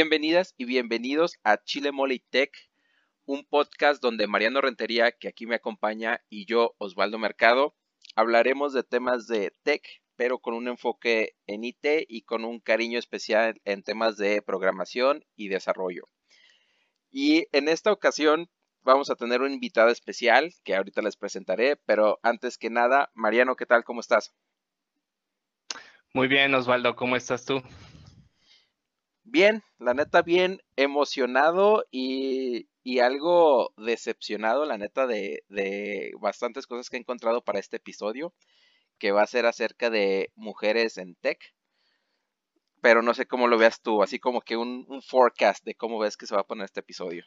Bienvenidas y bienvenidos a Chile Mole Tech, un podcast donde Mariano Rentería, que aquí me acompaña, y yo, Osvaldo Mercado, hablaremos de temas de tech, pero con un enfoque en IT y con un cariño especial en temas de programación y desarrollo. Y en esta ocasión vamos a tener un invitado especial que ahorita les presentaré, pero antes que nada, Mariano, ¿qué tal? ¿Cómo estás? Muy bien, Osvaldo, ¿cómo estás tú? Bien, la neta, bien emocionado y, algo decepcionado, la neta, de, de bastantes cosas que he encontrado para este episodio, que va a ser acerca de mujeres en tech. Pero no sé cómo lo veas tú, así como que un, un forecast de cómo ves que se va a poner este episodio.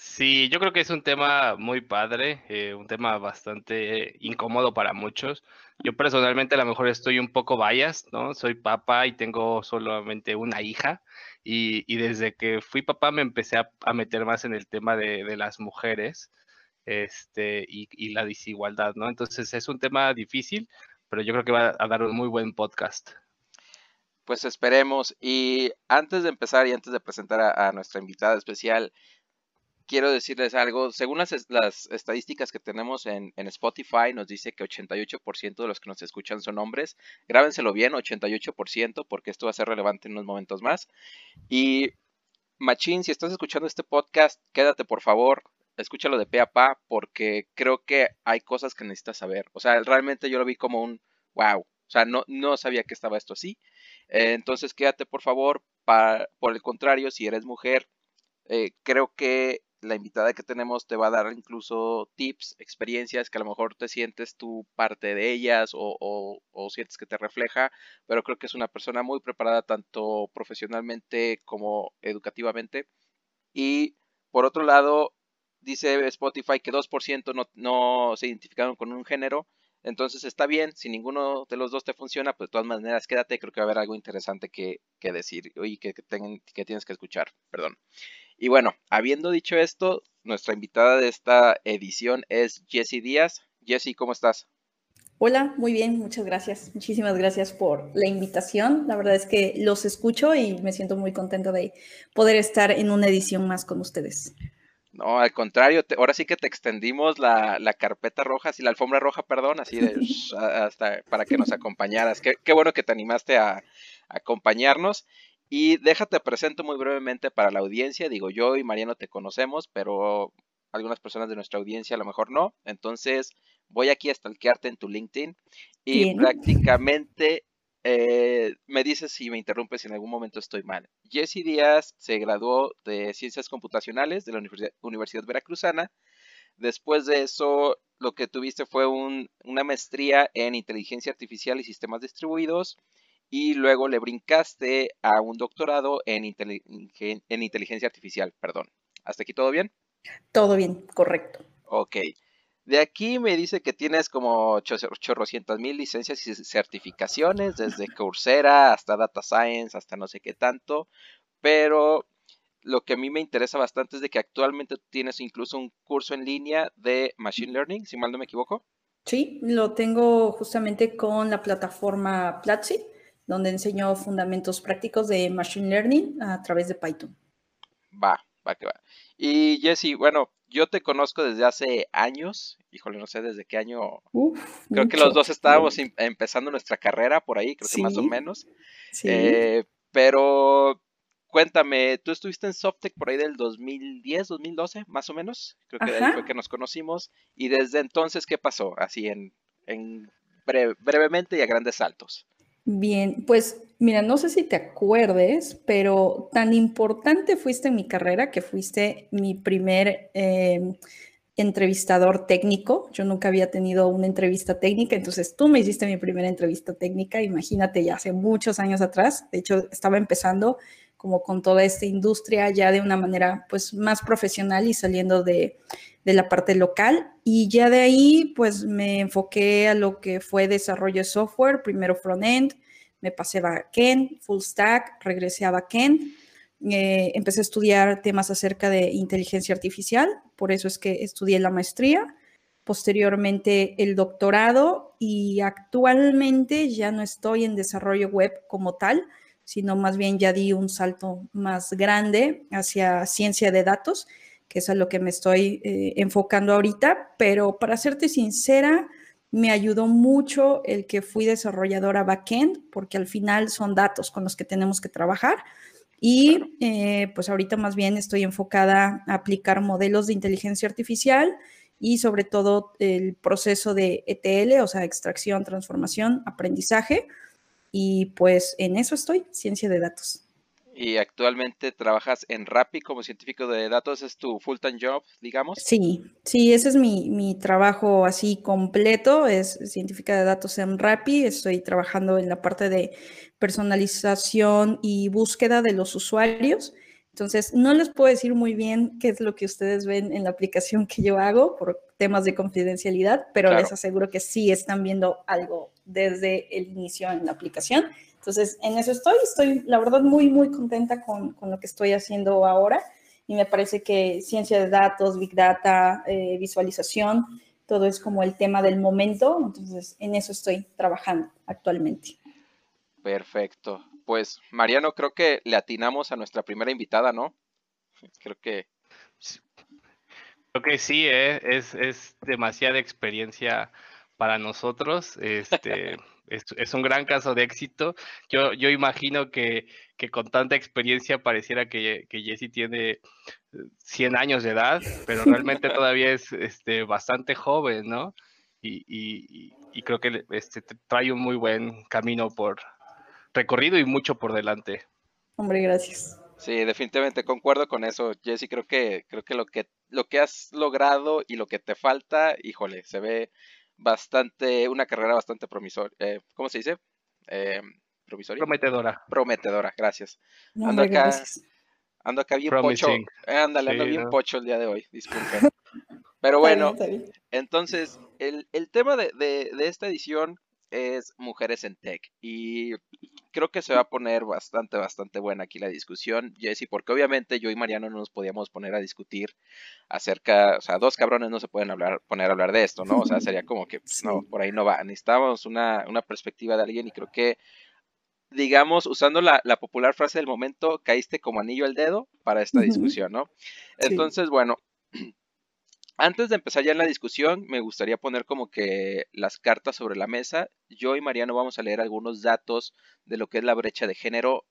Sí, yo creo que es un tema muy padre, eh, un tema bastante incómodo para muchos. Yo personalmente a lo mejor estoy un poco bias, ¿no? Soy papá y tengo solamente una hija y, desde que fui papá me empecé a, meter más en el tema de, las mujeres este, y, y, la desigualdad, ¿no? Entonces es un tema difícil, pero yo creo que va a dar un muy buen podcast. Pues esperemos. Y antes de empezar y antes de presentar a nuestra invitada especial, quiero decirles algo. Según las, estadísticas que tenemos en, Spotify, nos dice que 88% de los que nos escuchan son hombres. Grábenselo bien, 88%, porque esto va a ser relevante en unos momentos más. Y, Machín, si estás escuchando este podcast, quédate por favor. Escúchalo de pe a pa, porque creo que hay cosas que necesitas saber. O sea, realmente yo lo vi como un wow. O sea, no, no sabía que estaba esto así. Eh, entonces, quédate por favor. por el contrario, si eres mujer, eh, creo que la invitada que tenemos te va a dar incluso tips, experiencias que a lo mejor te sientes tú parte de ellas o, sientes que te refleja, pero creo que es una persona muy preparada tanto profesionalmente como educativamente. Y por otro lado, dice Spotify que 2% no, no se identificaron con un género. Entonces está bien, si ninguno de los dos te funciona, pues de todas maneras quédate, creo que va a haber algo interesante que, decir y que, que, que tienes que escuchar, perdón. Y bueno, habiendo dicho esto, nuestra invitada de esta edición es Jessie Díaz. Jessie, ¿cómo estás? Hola, muy bien, muchas gracias. Muchísimas gracias por la invitación. La verdad es que los escucho y me siento muy contenta de poder estar en una edición más con ustedes. No, al contrario, ahora sí que te extendimos la, carpeta roja, así la alfombra roja, perdón, así de hasta para que nos acompañaras. Qué, qué bueno que te animaste a, a acompañarnos. Y déjate presento muy brevemente para la audiencia. Digo, yo y Mariano te conocemos, pero algunas personas de nuestra audiencia a lo mejor no. Entonces, voy aquí a stalkearte en tu LinkedIn y prácticamente eh, me dices si me interrumpes si en algún momento estoy mal. Jesse Díaz se graduó de Ciencias Computacionales de la Universidad, Veracruzana. Después de eso, lo que tuviste fue una maestría en Inteligencia Artificial y Sistemas Distribuidos y luego le brincaste a un doctorado en, en inteligencia artificial, perdón. ¿Hasta aquí todo bien? Todo bien, correcto. Ok. De aquí me dice que tienes como chorrocientas mil licencias y certificaciones, desde Coursera hasta Data Science, hasta no sé qué tanto, pero lo que a mí me interesa bastante es de que actualmente tienes incluso un curso en línea de Machine Learning, si mal no me equivoco. Sí, lo tengo justamente con la plataforma Platzi donde enseño fundamentos prácticos de Machine Learning a través de Python. Va, va que va. Y Jesse, bueno, yo te conozco desde hace años, híjole, no sé desde qué año. creo que los dos estábamos em, empezando nuestra carrera por ahí, creo que más o menos. Sí. Eh, pero cuéntame, tú estuviste en Softec por ahí del 2010, 2012, más o menos. Creo que ahí fue que nos conocimos. Y desde entonces, ¿qué pasó? Así en, en brevemente y a grandes saltos. Bien, pues mira, no sé si te acuerdes, pero tan importante fuiste en mi carrera que fuiste mi primer em, entrevistador técnico. Yo nunca había tenido una entrevista técnica, entonces tú me hiciste mi primera entrevista técnica, imagínate, ya hace muchos años atrás. De hecho, estaba empezando como con toda esta industria ya de una manera pues más profesional y saliendo de, de la parte local. Y ya de ahí, pues me enfoqué a lo que fue desarrollo de software, primero front-end, me pasé backend, full stack, regresé a backend. Eh, empecé a estudiar temas acerca de inteligencia artificial, por eso es que estudié la maestría, posteriormente el doctorado y actualmente ya no estoy en desarrollo web como tal, sino más bien ya di un salto más grande hacia ciencia de datos, que es a lo que me estoy eh, enfocando ahorita, pero para serte sincera, me ayudó mucho el que fui desarrolladora backend, porque al final son datos con los que tenemos que trabajar. Y eh, pues ahorita más bien estoy enfocada a aplicar modelos de inteligencia artificial y sobre todo el proceso de ETL, o sea, extracción, transformación, aprendizaje. Y pues en eso estoy, ciencia de datos. Y actualmente trabajas en Rappi como científico de datos, ¿es tu full-time job, digamos? Sí, sí, ese es mi, mi, trabajo así completo, es científica de datos en Rappi, estoy trabajando en la parte de personalización y búsqueda de los usuarios. Entonces, no les puedo decir muy bien qué es lo que ustedes ven en la aplicación que yo hago por temas de confidencialidad, pero les aseguro que sí están viendo algo desde el inicio en la aplicación entonces, en eso estoy, estoy la verdad muy, muy contenta con, con lo que estoy haciendo ahora y me parece que ciencia de datos, big data, eh, visualización, todo es como el tema del momento, entonces en eso estoy trabajando actualmente. Perfecto. Pues Mariano, creo que le atinamos a nuestra primera invitada, ¿no? Creo que... Creo que sí, ¿eh? es, es demasiada experiencia para nosotros. Este, es, un gran caso de éxito. Yo, yo imagino que, con tanta experiencia pareciera que, que Jesse tiene 100 eh, años de edad, pero realmente todavía es este, bastante joven, ¿no? Y, creo que este, trae un muy buen camino por recorrido y mucho por delante. Hombre, gracias. Sí, definitivamente concuerdo con eso, Jesse. Creo que creo que lo que lo que has logrado y lo que te falta, híjole, se ve bastante, una carrera bastante promisoria, eh, ¿cómo se dice? Eh, promisoria. Prometedora. Prometedora, gracias. ando acá, ando acá bien pocho. ándale, ando bien pocho el día de hoy, disculpen. Pero bueno, entonces, el, el tema de, de, de esta edición es Mujeres en Tech. Y creo que se va a poner bastante, bastante buena aquí la discusión, Jesse, porque obviamente yo y Mariano no nos podíamos poner a discutir acerca, o sea, dos cabrones no se pueden hablar, poner a hablar de esto, ¿no? O sea, sería como que, pues, no, por ahí no va. Necesitábamos una, una perspectiva de alguien y creo que digamos, usando la, la, popular frase del momento, caíste como anillo al dedo para esta discusión, ¿no? Entonces, bueno, antes de empezar ya en la discusión, me gustaría poner como que las cartas sobre la mesa. Yo y Mariano vamos a leer algunos datos de lo que es la brecha de género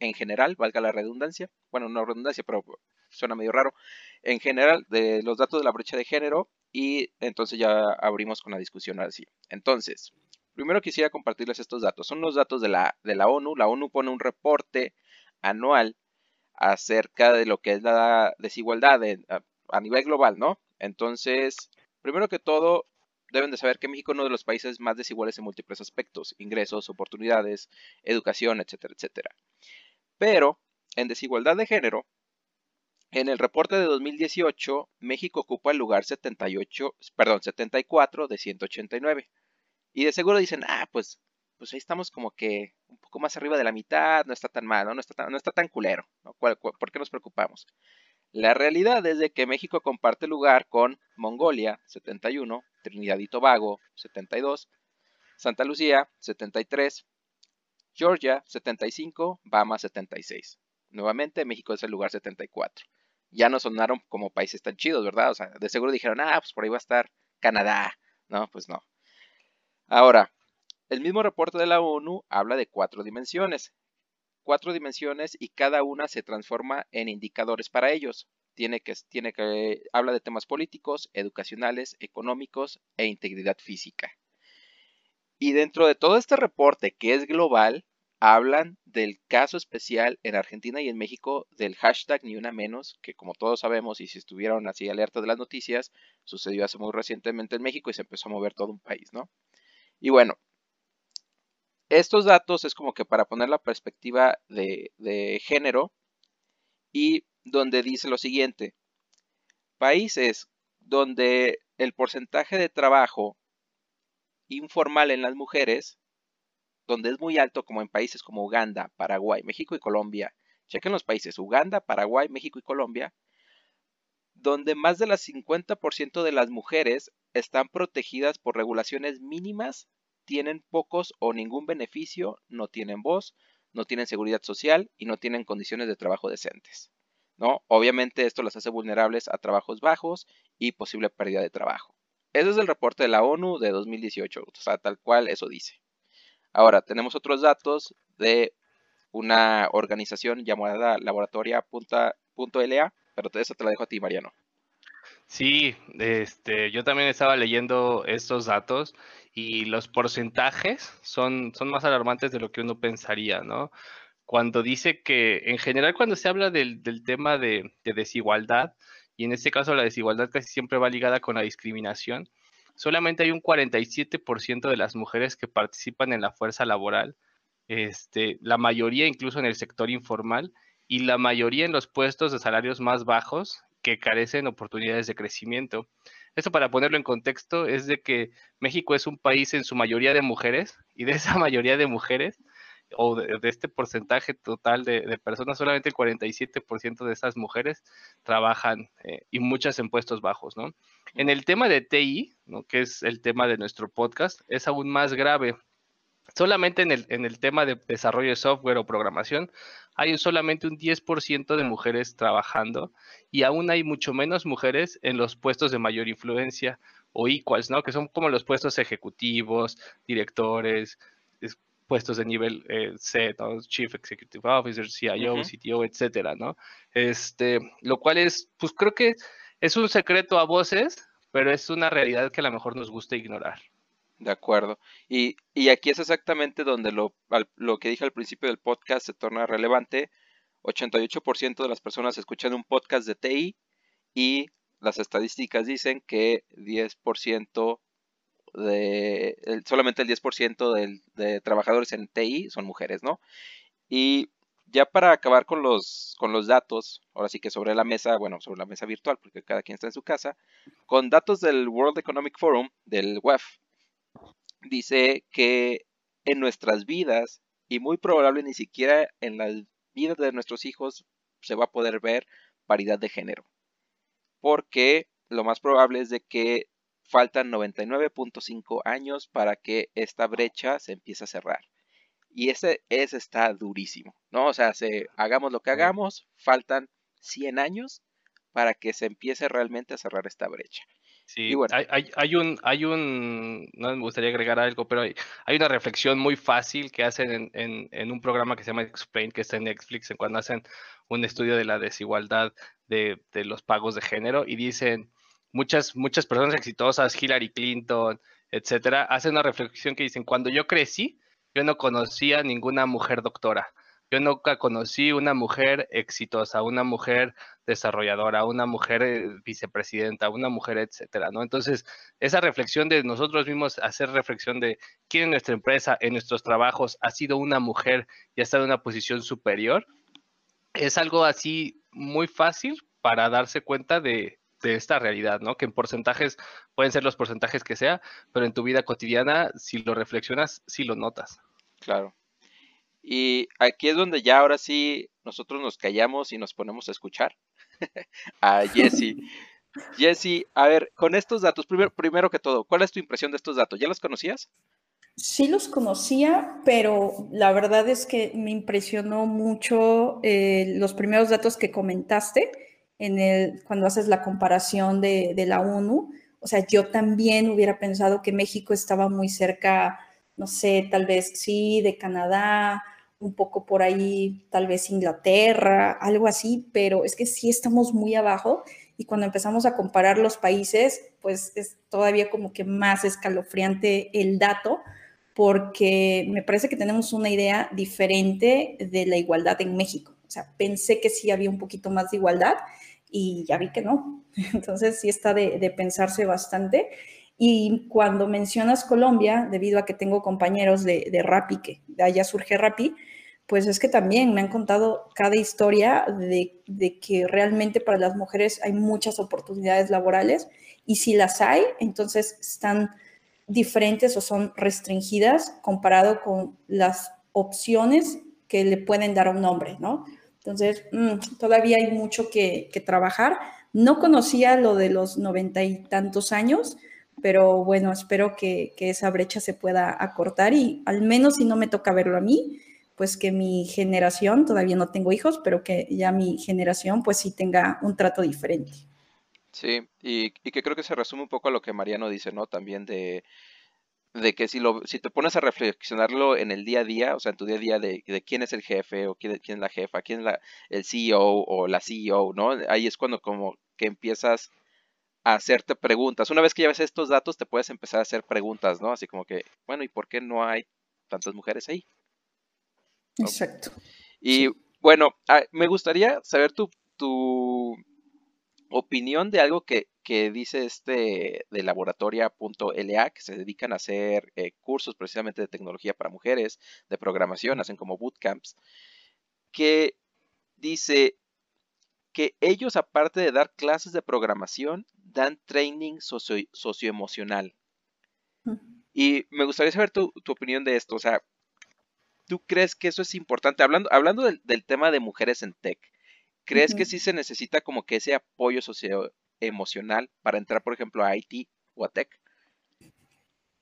en general, valga la redundancia. Bueno, no redundancia, pero suena medio raro. En general, de los datos de la brecha de género y entonces ya abrimos con la discusión así. Entonces, primero quisiera compartirles estos datos. Son los datos de la, de la ONU. La ONU pone un reporte anual acerca de lo que es la desigualdad a nivel global, ¿no? Entonces, primero que todo, deben de saber que México es uno de los países más desiguales en múltiples aspectos, ingresos, oportunidades, educación, etcétera, etcétera. Pero, en desigualdad de género, en el reporte de 2018, México ocupa el lugar 78, perdón, 74 de 189. Y de seguro dicen, ah, pues, pues ahí estamos como que un poco más arriba de la mitad, no está tan mal, no, está, tan, no está tan culero. ¿Por qué nos preocupamos? La realidad es de que México comparte lugar con Mongolia, 71, Trinidad y Tobago, 72, Santa Lucía, 73, Georgia, 75, Bahamas, 76. Nuevamente, México es el lugar 74. Ya no sonaron como países tan chidos, ¿verdad? O sea, de seguro dijeron, ah, pues por ahí va a estar Canadá. No, pues no. Ahora, el mismo reporte de la ONU habla de cuatro dimensiones, cuatro dimensiones y cada una se transforma en indicadores para ellos. Tiene que, tiene que, habla de temas políticos, educacionales, económicos e integridad física. Y dentro de todo este reporte que es global, hablan del caso especial en Argentina y en México del hashtag ni una menos, que como todos sabemos y si estuvieron así alerta de las noticias, sucedió hace muy recientemente en México y se empezó a mover todo un país, ¿no? Y bueno, estos datos es como que para poner la perspectiva de, género y donde dice lo siguiente, países donde el porcentaje de trabajo informal en las mujeres, donde es muy alto como en países como Uganda, Paraguay, México y Colombia, chequen los países Uganda, Paraguay, México y Colombia, donde más del 50% de las mujeres están protegidas por regulaciones mínimas tienen pocos o ningún beneficio, no tienen voz, no tienen seguridad social y no tienen condiciones de trabajo decentes. ¿no? Obviamente esto las hace vulnerables a trabajos bajos y posible pérdida de trabajo. Ese es el reporte de la ONU de 2018, o sea, tal cual eso dice. Ahora, tenemos otros datos de una organización llamada laboratoria.la, pero eso te la dejo a ti, Mariano. Sí, este, yo también estaba leyendo estos datos y los porcentajes son, son más alarmantes de lo que uno pensaría, ¿no? Cuando dice que, en general, cuando se habla del, tema de, desigualdad, y en este caso la desigualdad casi siempre va ligada con la discriminación, solamente hay un 47% de las mujeres que participan en la fuerza laboral, este, la mayoría incluso en el sector informal y la mayoría en los puestos de salarios más bajos que carecen oportunidades de crecimiento. Esto para ponerlo en contexto es de que México es un país en su mayoría de mujeres y de esa mayoría de mujeres o de, este porcentaje total de, personas, solamente el 47% de esas mujeres trabajan eh, y muchas en puestos bajos, ¿no? En el tema de TI, ¿no? que es el tema de nuestro podcast, es aún más grave. Solamente en el, en el tema de desarrollo de software o programación, hay solamente un 10% de mujeres trabajando y aún hay mucho menos mujeres en los puestos de mayor influencia o equals, ¿no? Que son como los puestos ejecutivos, directores, puestos de nivel eh, C, Chief Executive Officer, CIO, CTO, etcétera, ¿no? Este, lo cual es, pues creo que es un secreto a voces, pero es una realidad que a lo mejor nos gusta ignorar. De acuerdo. Y, aquí es exactamente donde lo, lo, que dije al principio del podcast se torna relevante. 88% de las personas escuchan un podcast de TI y las estadísticas dicen que 10% de, solamente el 10% de, de trabajadores en TI son mujeres, ¿no? Y ya para acabar con los, con los datos, ahora sí que sobre la mesa, bueno, sobre la mesa virtual, porque cada quien está en su casa, con datos del World Economic Forum, del WEF, dice que en nuestras vidas, y muy probable ni siquiera en las vidas de nuestros hijos, se va a poder ver paridad de género. Porque lo más probable es de que faltan 99.5 años para que esta brecha se empiece a cerrar. Y ese, ese está durísimo, ¿no? O sea, se, hagamos lo que hagamos, faltan 100 años para que se empiece realmente a cerrar esta brecha. Sí, hay, hay, un, hay un, no me gustaría agregar algo, pero hay, hay una reflexión muy fácil que hacen en, en, un programa que se llama Explain, que está en Netflix, en cuando hacen un estudio de la desigualdad de, de los pagos de género y dicen, muchas, muchas personas exitosas, Hillary Clinton, etcétera, hacen una reflexión que dicen, cuando yo crecí, yo no conocía ninguna mujer doctora. Yo nunca conocí una mujer exitosa, una mujer desarrolladora, una mujer eh, vicepresidenta, una mujer, etcétera, ¿no? Entonces, esa reflexión de nosotros mismos, hacer reflexión de quién en nuestra empresa, en nuestros trabajos, ha sido una mujer y ha estado en una posición superior, es algo así muy fácil para darse cuenta de, de esta realidad, ¿no? Que en porcentajes pueden ser los porcentajes que sea, pero en tu vida cotidiana, si lo reflexionas, sí lo notas. Claro. Y aquí es donde ya ahora sí nosotros nos callamos y nos ponemos a escuchar a Jesse. Jesse, a ver, con estos datos, primero, primero que todo, ¿cuál es tu impresión de estos datos? ¿Ya los conocías? Sí los conocía, pero la verdad es que me impresionó mucho eh, los primeros datos que comentaste en el, cuando haces la comparación de, de, la ONU. O sea, yo también hubiera pensado que México estaba muy cerca, no sé, tal vez sí, de Canadá, un poco por ahí, tal vez Inglaterra, algo así, pero es que sí estamos muy abajo y cuando empezamos a comparar los países, pues es todavía como que más escalofriante el dato, porque me parece que tenemos una idea diferente de la igualdad en México. O sea, pensé que sí había un poquito más de igualdad y ya vi que no. Entonces sí está de, de pensarse bastante. Y cuando mencionas Colombia, debido a que tengo compañeros de, de Rappi, que de allá surge Rappi, pues es que también me han contado cada historia de, de, que realmente para las mujeres hay muchas oportunidades laborales y si las hay, entonces están diferentes o son restringidas comparado con las opciones que le pueden dar a un hombre, ¿no? Entonces, mm, todavía hay mucho que, que trabajar. No conocía lo de los noventa y tantos años, pero bueno, espero que, esa brecha se pueda acortar y al menos si no me toca verlo a mí, pues que mi generación, todavía no tengo hijos, pero que ya mi generación pues sí tenga un trato diferente. Sí, y, que creo que se resume un poco a lo que Mariano dice, ¿no? También de, de que si, lo, si te pones a reflexionarlo en el día a día, o sea, en tu día a día de, de quién es el jefe o quién, quién, es la jefa, quién es la, el CEO o la CEO, ¿no? Ahí es cuando como que empiezas a hacerte preguntas. Una vez que llevas estos datos, te puedes empezar a hacer preguntas, ¿no? Así como que, bueno, ¿y por qué no hay tantas mujeres ahí? Exacto. Y bueno, me gustaría saber tu, tu opinión de algo que, que dice este de laboratoria.la, que se dedican a hacer eh, cursos precisamente de tecnología para mujeres, de programación, hacen como bootcamps, que dice que ellos, aparte de dar clases de programación, dan training socio, socioemocional. Y me gustaría saber tu, tu opinión de esto. O sea, ¿Tú crees que eso es importante? Hablando, hablando del, tema de mujeres en tech, ¿crees que sí se necesita como que ese apoyo socioemocional para entrar, por ejemplo, a IT o a tech?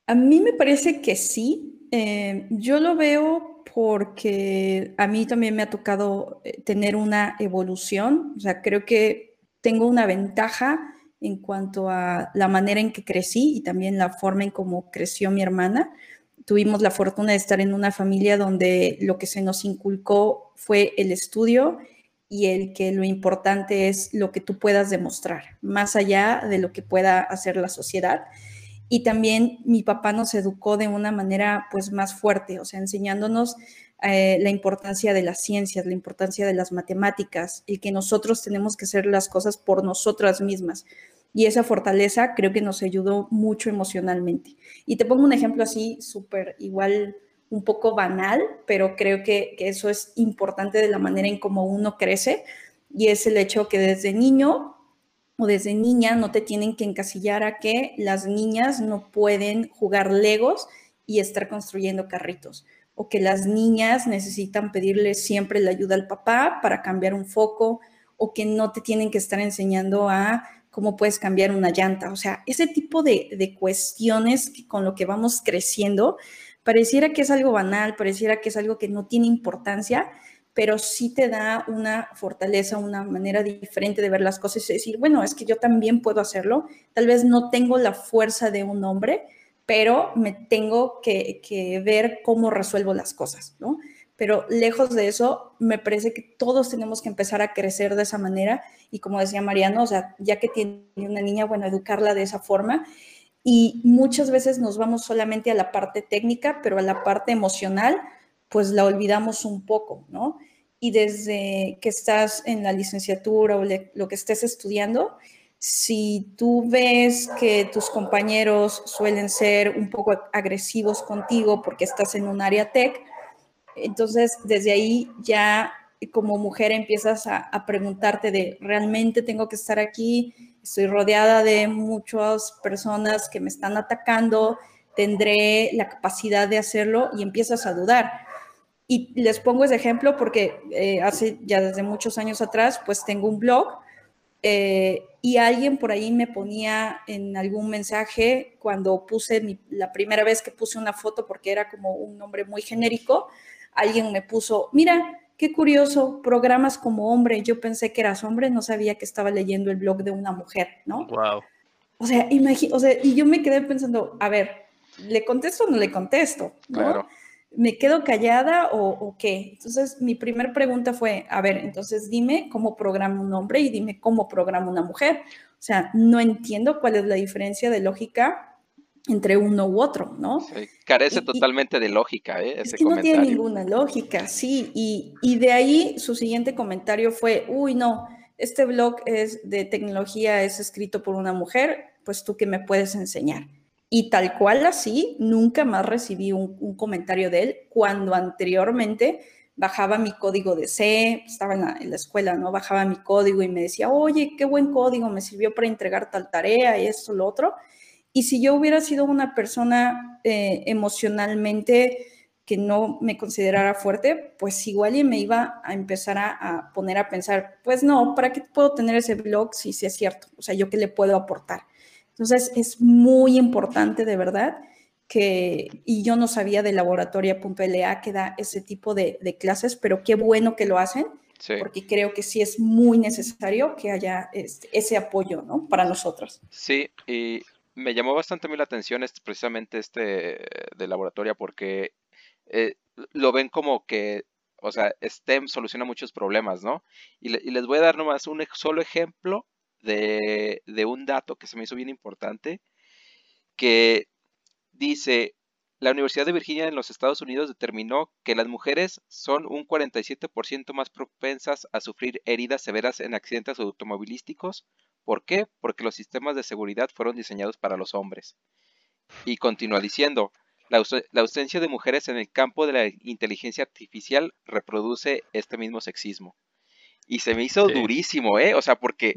A mí me parece que sí. Eh, yo lo veo porque a mí también me ha tocado eh, tener una evolución. O sea, creo que tengo una ventaja en cuanto a la manera en que crecí y también la forma en cómo creció mi hermana tuvimos la fortuna de estar en una familia donde lo que se nos inculcó fue el estudio y el que lo importante es lo que tú puedas demostrar, más allá de lo que pueda hacer la sociedad. Y también mi papá nos educó de una manera pues más fuerte, o sea, enseñándonos eh, la importancia de las ciencias, la importancia de las matemáticas, y que nosotros tenemos que hacer las cosas por nosotras mismas y esa fortaleza creo que nos ayudó mucho emocionalmente. Y te pongo un ejemplo así, súper igual, un poco banal, pero creo que, eso es importante de la manera en cómo uno crece y es el hecho que desde niño o desde niña no te tienen que encasillar a que las niñas no pueden jugar legos y estar construyendo carritos o que las niñas necesitan pedirle siempre la ayuda al papá para cambiar un foco o que no te tienen que estar enseñando a cómo puedes cambiar una llanta. O sea, ese tipo de, cuestiones con lo que vamos creciendo, pareciera que es algo banal, pareciera que es algo que no tiene importancia, pero sí te da una fortaleza, una manera diferente de ver las cosas y decir, bueno, es que yo también puedo hacerlo. Tal vez no tengo la fuerza de un hombre, pero me tengo que, que ver cómo resuelvo las cosas, ¿no? pero lejos de eso, me parece que todos tenemos que empezar a crecer de esa manera y como decía Mariano, o sea, ya que tiene una niña, bueno, educarla de esa forma y muchas veces nos vamos solamente a la parte técnica, pero a la parte emocional, pues la olvidamos un poco, ¿no? Y desde que estás en la licenciatura o lo que estés estudiando, si tú ves que tus compañeros suelen ser un poco agresivos contigo porque estás en un área tech, entonces, desde ahí ya como mujer empiezas a, preguntarte de, ¿realmente tengo que estar aquí? Estoy rodeada de muchas personas que me están atacando, tendré la capacidad de hacerlo y empiezas a dudar. Y les pongo ese ejemplo porque eh, hace ya desde muchos años atrás, pues tengo un blog eh, y alguien por ahí me ponía en algún mensaje cuando puse la primera vez que puse una foto porque era como un nombre muy genérico, alguien me puso, mira, qué curioso, programas como hombre, yo pensé que eras hombre, no sabía que estaba leyendo el blog de una mujer, ¿no? Wow. O sea, o sea, y yo me quedé pensando, a ver, ¿le contesto o no le contesto? Claro. ¿Me quedo callada o, o, qué? Entonces, mi primera pregunta fue, a ver, entonces dime cómo programa un hombre y dime cómo programa una mujer. O sea, no entiendo cuál es la diferencia de lógica entre uno u otro, ¿no? carece totalmente de lógica, ¿eh? Ese es que no tiene ninguna lógica, sí. Y, y, de ahí su siguiente comentario fue, uy, no, este blog es de tecnología, es escrito por una mujer, pues tú que me puedes enseñar. Y tal cual así, nunca más recibí un, comentario de él cuando anteriormente bajaba mi código de C, estaba en la, escuela, ¿no? Bajaba mi código y me decía, oye, qué buen código, me sirvió para entregar tal tarea y esto, lo otro. Y si yo hubiera sido una persona eh, emocionalmente que no me considerara fuerte, pues igual y me iba a empezar a, poner a pensar, pues no, ¿para qué puedo tener ese blog si, es cierto? O sea, ¿yo qué le puedo aportar? Entonces, es muy importante de verdad que, y yo no sabía de laboratoria.la que da ese tipo de, clases, pero qué bueno que lo hacen, porque creo que sí es muy necesario que haya este, ese apoyo, ¿no? Para nosotros. Sí, y me llamó bastante a mí la atención este, precisamente este de laboratoria, porque eh, lo ven como que, o sea, STEM soluciona muchos problemas, ¿no? Y, les voy a dar nomás un solo ejemplo de, un dato que se me hizo bien importante, que dice, la Universidad de Virginia en los Estados Unidos determinó que las mujeres son un 47% más propensas a sufrir heridas severas en accidentes automovilísticos. ¿Por qué? Porque los sistemas de seguridad fueron diseñados para los hombres. Y continúa diciendo, la, ausencia de mujeres en el campo de la inteligencia artificial reproduce este mismo sexismo. Y se me hizo durísimo, ¿eh? O sea, porque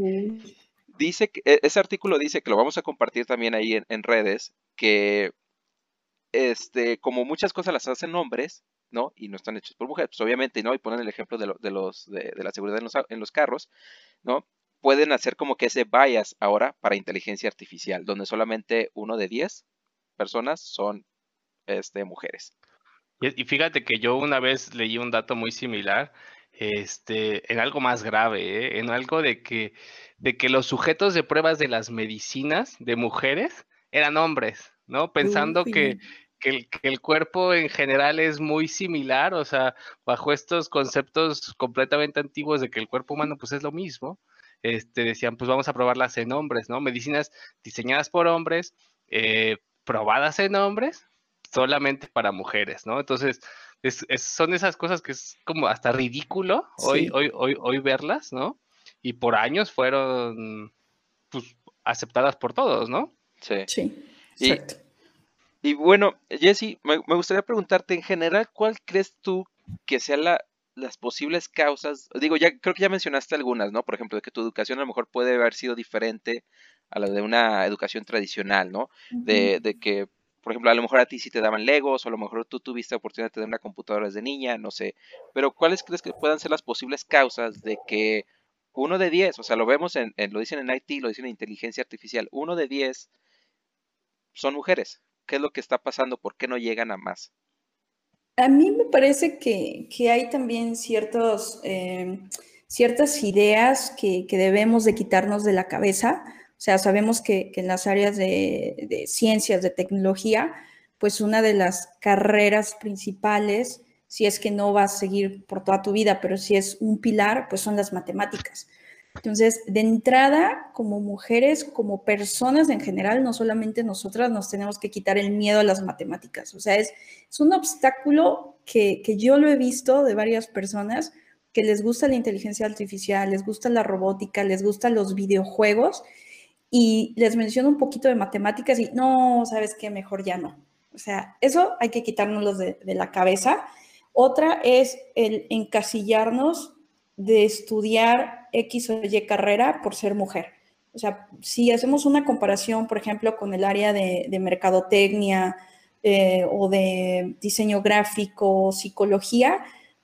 dice que, e, ese artículo dice que lo vamos a compartir también ahí en redes, que este, como muchas cosas las hacen hombres, ¿no? Y no están hechos por mujeres, pues obviamente, ¿no? Y ponen el ejemplo de, los, de, la seguridad en los, carros, ¿no? Pueden hacer como que ese bias ahora para inteligencia artificial, donde solamente uno de diez personas son este, mujeres. Y, fíjate que yo una vez leí un dato muy similar, este, en algo más grave, ¿eh? en algo de que, de que los sujetos de pruebas de las medicinas de mujeres eran hombres. ¿no? Pensando que, el, cuerpo en general es muy similar, o sea, bajo estos conceptos completamente antiguos de que el cuerpo humano pues es lo mismo, este, decían, pues vamos a probarlas en hombres, ¿no? Medicinas diseñadas por hombres, eh, probadas en hombres, solamente para mujeres, ¿no? Entonces, son esas cosas que es como hasta ridículo hoy, hoy, hoy, hoy verlas, ¿no? Y por años fueron pues, aceptadas por todos, ¿no? Sí. Sí. Y, bueno, Jesse, me, gustaría preguntarte en general, ¿cuál crees tú que sean las posibles causas? Digo, ya creo que ya mencionaste algunas, ¿no? Por ejemplo, de que tu educación a lo mejor puede haber sido diferente a la de una educación tradicional, ¿no? de, de, que, por ejemplo, a lo mejor a ti sí te daban legos, o a lo mejor tú tuviste la oportunidad de tener una computadora desde niña, no sé. Pero ¿cuáles crees que puedan ser las posibles causas de que uno de diez, o sea, lo vemos en, lo dicen en IT, lo dicen en inteligencia artificial, uno de diez son mujeres. ¿Qué es lo que está pasando? ¿Por qué no llegan a más? A mí me parece que, hay también ciertos, eh, ciertas ideas que, debemos de quitarnos de la cabeza. O sea, sabemos que, en las áreas de, de, ciencias, de tecnología, pues una de las carreras principales, si es que no vas a seguir por toda tu vida, pero si es un pilar, pues son las matemáticas. Entonces, de entrada, como mujeres, como personas en general, no solamente nosotras nos tenemos que quitar el miedo a las matemáticas. O sea, es, es un obstáculo que, que yo lo he visto de varias personas que les gusta la inteligencia artificial, les gusta la robótica, les gustan los videojuegos y les menciono un poquito de matemáticas y no, sabes qué, mejor ya no. O sea, eso hay que quitárnoslo de, de la cabeza. Otra es el encasillarnos de estudiar X o Y carrera por ser mujer. O sea, si hacemos una comparación, por ejemplo, con el área de, mercadotecnia eh, o de diseño gráfico, psicología,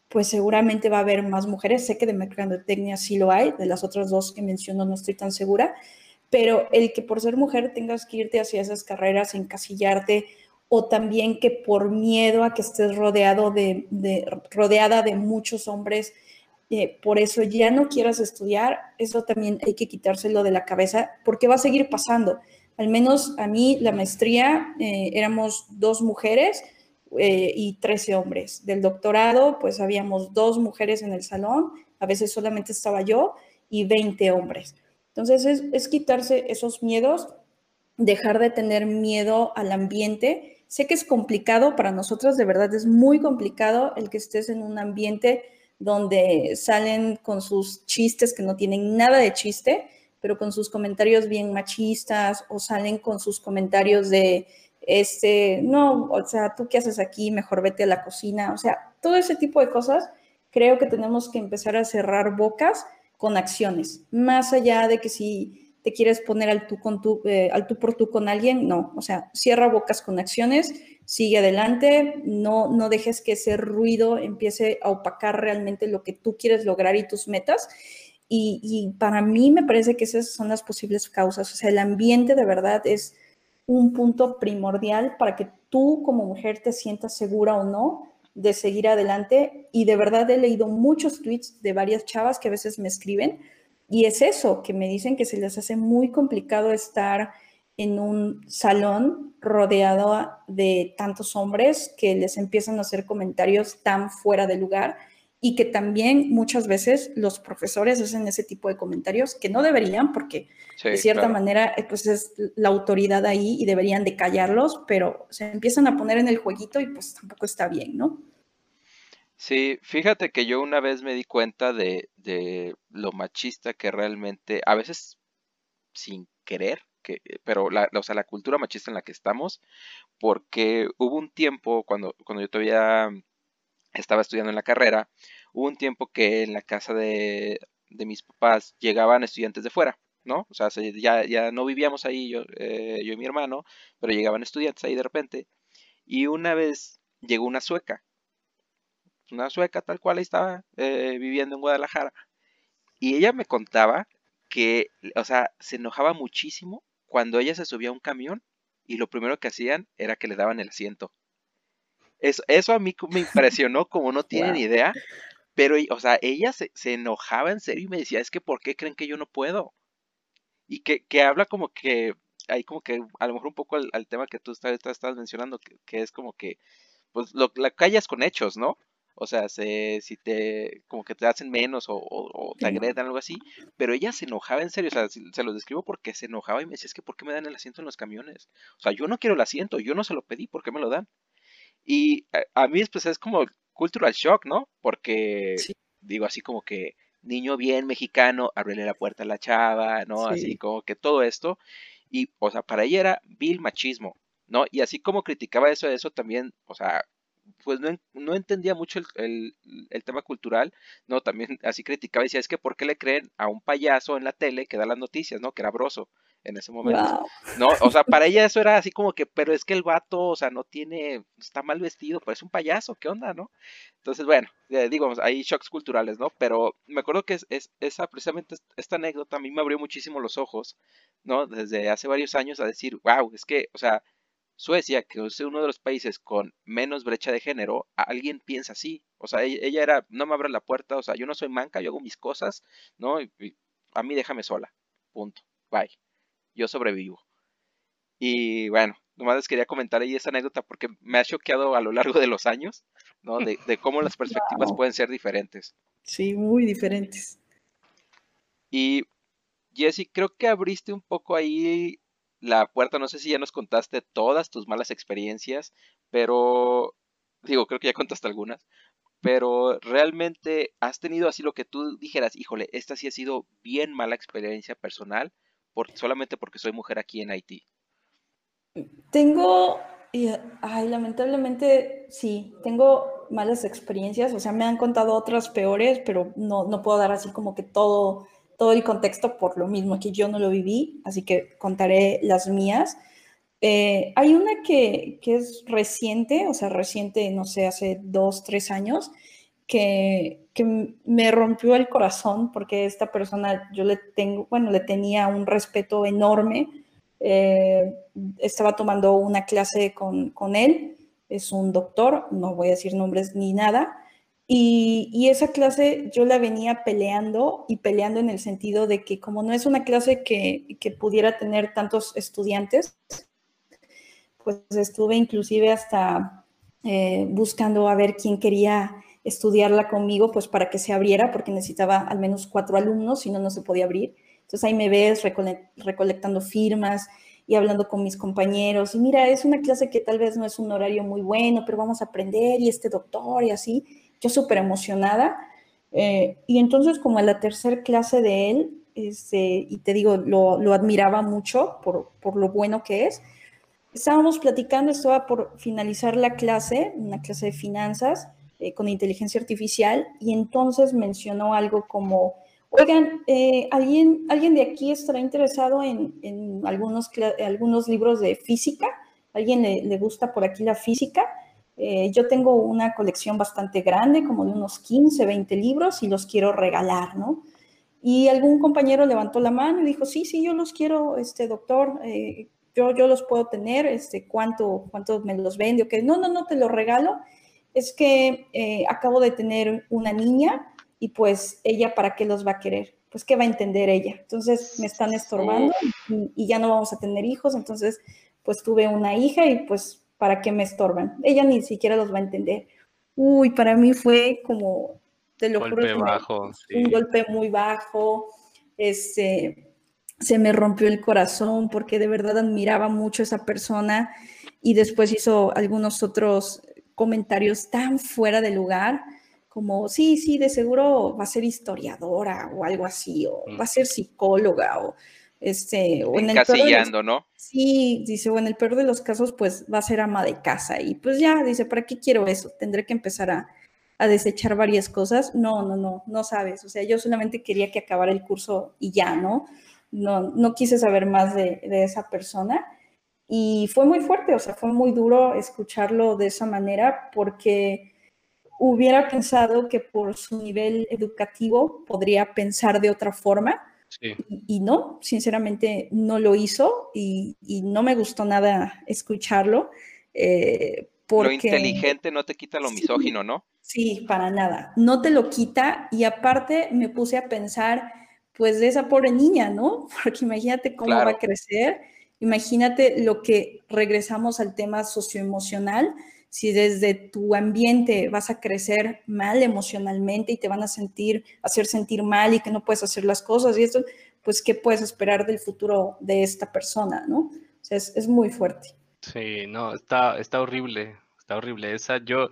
pues seguramente va a haber más mujeres. Sé que de mercadotecnia sí lo hay, de las otras dos que menciono no estoy tan segura, pero el que por ser mujer tengas que irte hacia esas carreras, encasillarte, o también que por miedo a que estés rodeado de rodeada de muchos hombres, eh, por eso ya no quieras estudiar, eso también hay que quitárselo de la cabeza porque va a seguir pasando. Al menos a mí la maestría eh, éramos dos mujeres eh, y 13 hombres. Del doctorado pues habíamos dos mujeres en el salón, a veces solamente estaba yo y 20 hombres. Entonces es, quitarse esos miedos, dejar de tener miedo al ambiente. Sé que es complicado para nosotros, de verdad es muy complicado el que estés en un ambiente donde salen con sus chistes que no tienen nada de chiste, pero con sus comentarios bien machistas o salen con sus comentarios de, este, no, o sea, tú qué haces aquí, mejor vete a la cocina, o sea, todo ese tipo de cosas, creo que tenemos que empezar a cerrar bocas con acciones, más allá de que si te quieres poner al tú, con tú, eh, al tú por tú con alguien, no, o sea, cierra bocas con acciones sigue adelante, no, no dejes que ese ruido empiece a opacar realmente lo que tú quieres lograr y tus metas. Y, para mí me parece que esas son las posibles causas. O sea, el ambiente de verdad es, un punto primordial para que tú como mujer te sientas segura o no de seguir adelante. Y de verdad he leído muchos tweets de varias chavas que a veces me escriben y es eso, que me dicen que se les hace muy complicado estar en un salón rodeado de tantos hombres que les empiezan a hacer comentarios tan fuera de lugar y que también muchas veces los profesores hacen ese tipo de comentarios que no deberían porque de cierta manera eh, pues es la autoridad ahí y deberían de callarlos, pero se empiezan a poner en el jueguito y pues tampoco está bien, ¿no? Sí, fíjate que yo una vez me di cuenta de, lo machista que realmente, a veces sin querer, que, pero la, o sea, la cultura machista en la que estamos, porque hubo un tiempo cuando, cuando yo todavía estaba estudiando en la carrera, hubo un tiempo que en la casa de, mis papás llegaban estudiantes de fuera, ¿no? O sea, ya, ya no vivíamos ahí yo, eh, yo y mi hermano, pero llegaban estudiantes ahí de repente. Y una vez llegó una sueca, una sueca tal cual estaba eh, viviendo en Guadalajara. Y ella me contaba que, o sea, se enojaba muchísimo cuando ella se subía a un camión y lo primero que hacían era que le daban el asiento. Eso, eso a mí me impresionó como no tienen idea, pero, o sea, ella se, enojaba en serio y me decía, es que ¿por qué creen que yo no puedo? Y que, que habla como que, hay como que a lo mejor un poco al, tema que tú estás, estás mencionando, que, es como que, pues lo, la callas con hechos, ¿no? O sea, se, si te, como que te hacen menos o, te agredan, algo así. Pero ella se enojaba en serio, o sea, se lo describo porque se enojaba y me decía, es que ¿por qué me dan el asiento en los camiones? O sea, yo no quiero el asiento, yo no se lo pedí, ¿por qué me lo dan? Y a, mí pues es como cultural shock, ¿no? Porque digo así como que niño bien mexicano, abrirle la puerta a la chava, ¿no? Así como que todo esto. Y, o sea, para ella era vil machismo, ¿no? Y así como criticaba eso, eso también, o sea, pues no, no entendía mucho el, el, tema cultural, ¿no? También así criticaba y decía, es que ¿por qué le creen a un payaso en la tele que da las noticias, ¿no? Que era broso en ese momento. ¿No? O sea, para ella eso era así como que, pero es que el vato, o sea, no tiene, está mal vestido, pues es un payaso, ¿qué onda, no? Entonces, bueno, digo, hay shocks culturales, ¿no? Pero me acuerdo que es, es, esa, precisamente esta anécdota a mí me abrió muchísimo los ojos, ¿no? Desde hace varios años a decir, wow, es que, o sea, Suecia, que es uno de los países con menos brecha de género, alguien piensa así. O sea, ella, era, no me abra la puerta, o sea, yo no soy manca, yo hago mis cosas, ¿no? Y, a mí déjame sola. Punto. Bye. Yo sobrevivo. Y bueno, nomás les quería comentar ahí esa anécdota porque me ha choqueado a lo largo de los años, ¿no? De, cómo las perspectivas pueden ser diferentes. Sí, muy diferentes. Y Jesse, creo que abriste un poco ahí la puerta, no sé si ya nos contaste todas tus malas experiencias, pero digo, creo que ya contaste algunas, pero realmente has tenido así lo que tú dijeras, híjole, esta sí ha sido bien mala experiencia personal, por, solamente porque soy mujer aquí en Haití. Tengo, ay, lamentablemente sí, tengo malas experiencias, o sea, me han contado otras peores, pero no, no puedo dar así como que todo todo el contexto por lo mismo que yo no lo viví, así que contaré las mías. Eh, hay una que, que, es reciente, o sea, reciente, no sé, hace dos, tres años, que, que, me rompió el corazón porque esta persona, yo le tengo, bueno, le tenía un respeto enorme. Eh, estaba tomando una clase con, con él, es un doctor, no voy a decir nombres ni nada, y, esa clase yo la venía peleando y peleando en el sentido de que como no es una clase que, pudiera tener tantos estudiantes, pues estuve inclusive hasta eh, buscando a ver quién quería estudiarla conmigo, pues para que se abriera, porque necesitaba al menos cuatro alumnos, si no, no se podía abrir. Entonces ahí me ves recolectando firmas y hablando con mis compañeros. Y mira, es una clase que tal vez no es un horario muy bueno, pero vamos a aprender y este doctor y así yo súper emocionada. Eh, y entonces como en la tercera clase de él, este, y te digo, lo, lo admiraba mucho por, por, lo bueno que es, estábamos platicando, estaba por finalizar la clase, una clase de finanzas eh, con inteligencia artificial, y entonces mencionó algo como, oigan, eh, ¿alguien, ¿alguien de aquí estará interesado en, algunos, algunos libros de física? ¿Alguien le, le gusta por aquí la física? Eh, yo tengo una colección bastante grande, como de unos 15, 20 libros, y los quiero regalar, ¿no? Y algún compañero levantó la mano y dijo, sí, sí, yo los quiero, este doctor, yo, yo los puedo tener, este, ¿cuánto, cuánto me los vende? Ok, no, no, no, te los regalo. Es que eh, acabo de tener una niña y pues ella, ¿para qué los va a querer? Pues, ¿qué va a entender ella? Entonces, me están estorbando y, y ya no vamos a tener hijos, entonces, pues tuve una hija y pues, ¿para qué me estorban? Ella ni siquiera los va a entender. Uy, para mí fue como, te lo golpe bajo, un golpe muy bajo, este, se me rompió el corazón porque de verdad admiraba mucho a esa persona y después hizo algunos otros comentarios tan fuera de lugar como, sí, sí, de seguro va a ser historiadora o algo así, o va a ser psicóloga o este, o en Encasillando, ¿no? Sí, dice, bueno, en el peor de los casos, pues va a ser ama de casa. Y pues ya, dice, ¿para qué quiero eso? Tendré que empezar a, a desechar varias cosas. No, no, no, no sabes. O sea, yo solamente quería que acabara el curso y ya, ¿no? No, no quise saber más de, de esa persona. Y fue muy fuerte, o sea, fue muy duro escucharlo de esa manera porque hubiera pensado que por su nivel educativo podría pensar de otra forma y, no, sinceramente no lo hizo y, no me gustó nada escucharlo. Eh, porque, lo inteligente no te quita lo misógino, ¿no? Sí, para nada. No te lo quita y aparte me puse a pensar, pues, de esa pobre niña, ¿no? Porque imagínate cómo va a crecer, imagínate lo que regresamos al tema socioemocional si desde tu ambiente vas a crecer mal emocionalmente y te van a sentir, hacer sentir mal y que no puedes hacer las cosas y esto, pues qué puedes esperar del futuro de esta persona, ¿no? O sea, es, muy fuerte. Sí, no, está, está horrible, está horrible. Esa, yo,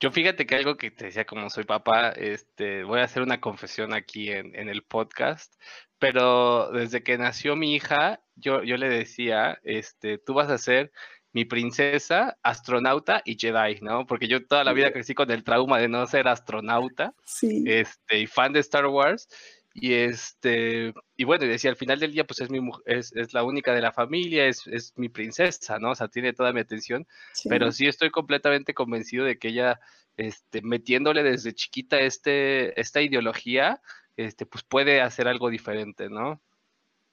yo fíjate que algo que te decía como soy papá, este, voy a hacer una confesión aquí en, en el podcast, pero desde que nació mi hija, yo, yo le decía, este, tú vas a ser mi princesa, astronauta y Jedi, ¿no? Porque yo toda la vida crecí con el trauma de no ser astronauta este, y fan de Star Wars. Y este, y bueno, y decía, al final del día, pues es mi es, es la única de la familia, es, es, mi princesa, ¿no? O sea, tiene toda mi atención. Pero sí estoy completamente convencido de que ella, este, metiéndole desde chiquita este, esta ideología, este, pues puede hacer algo diferente, ¿no?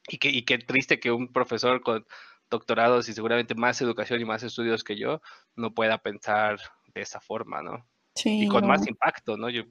Y que, y qué triste que un profesor con doctorados y seguramente más educación y más estudios que yo, no pueda pensar de esa forma, ¿no? Sí. Y con más impacto, ¿no? Yo,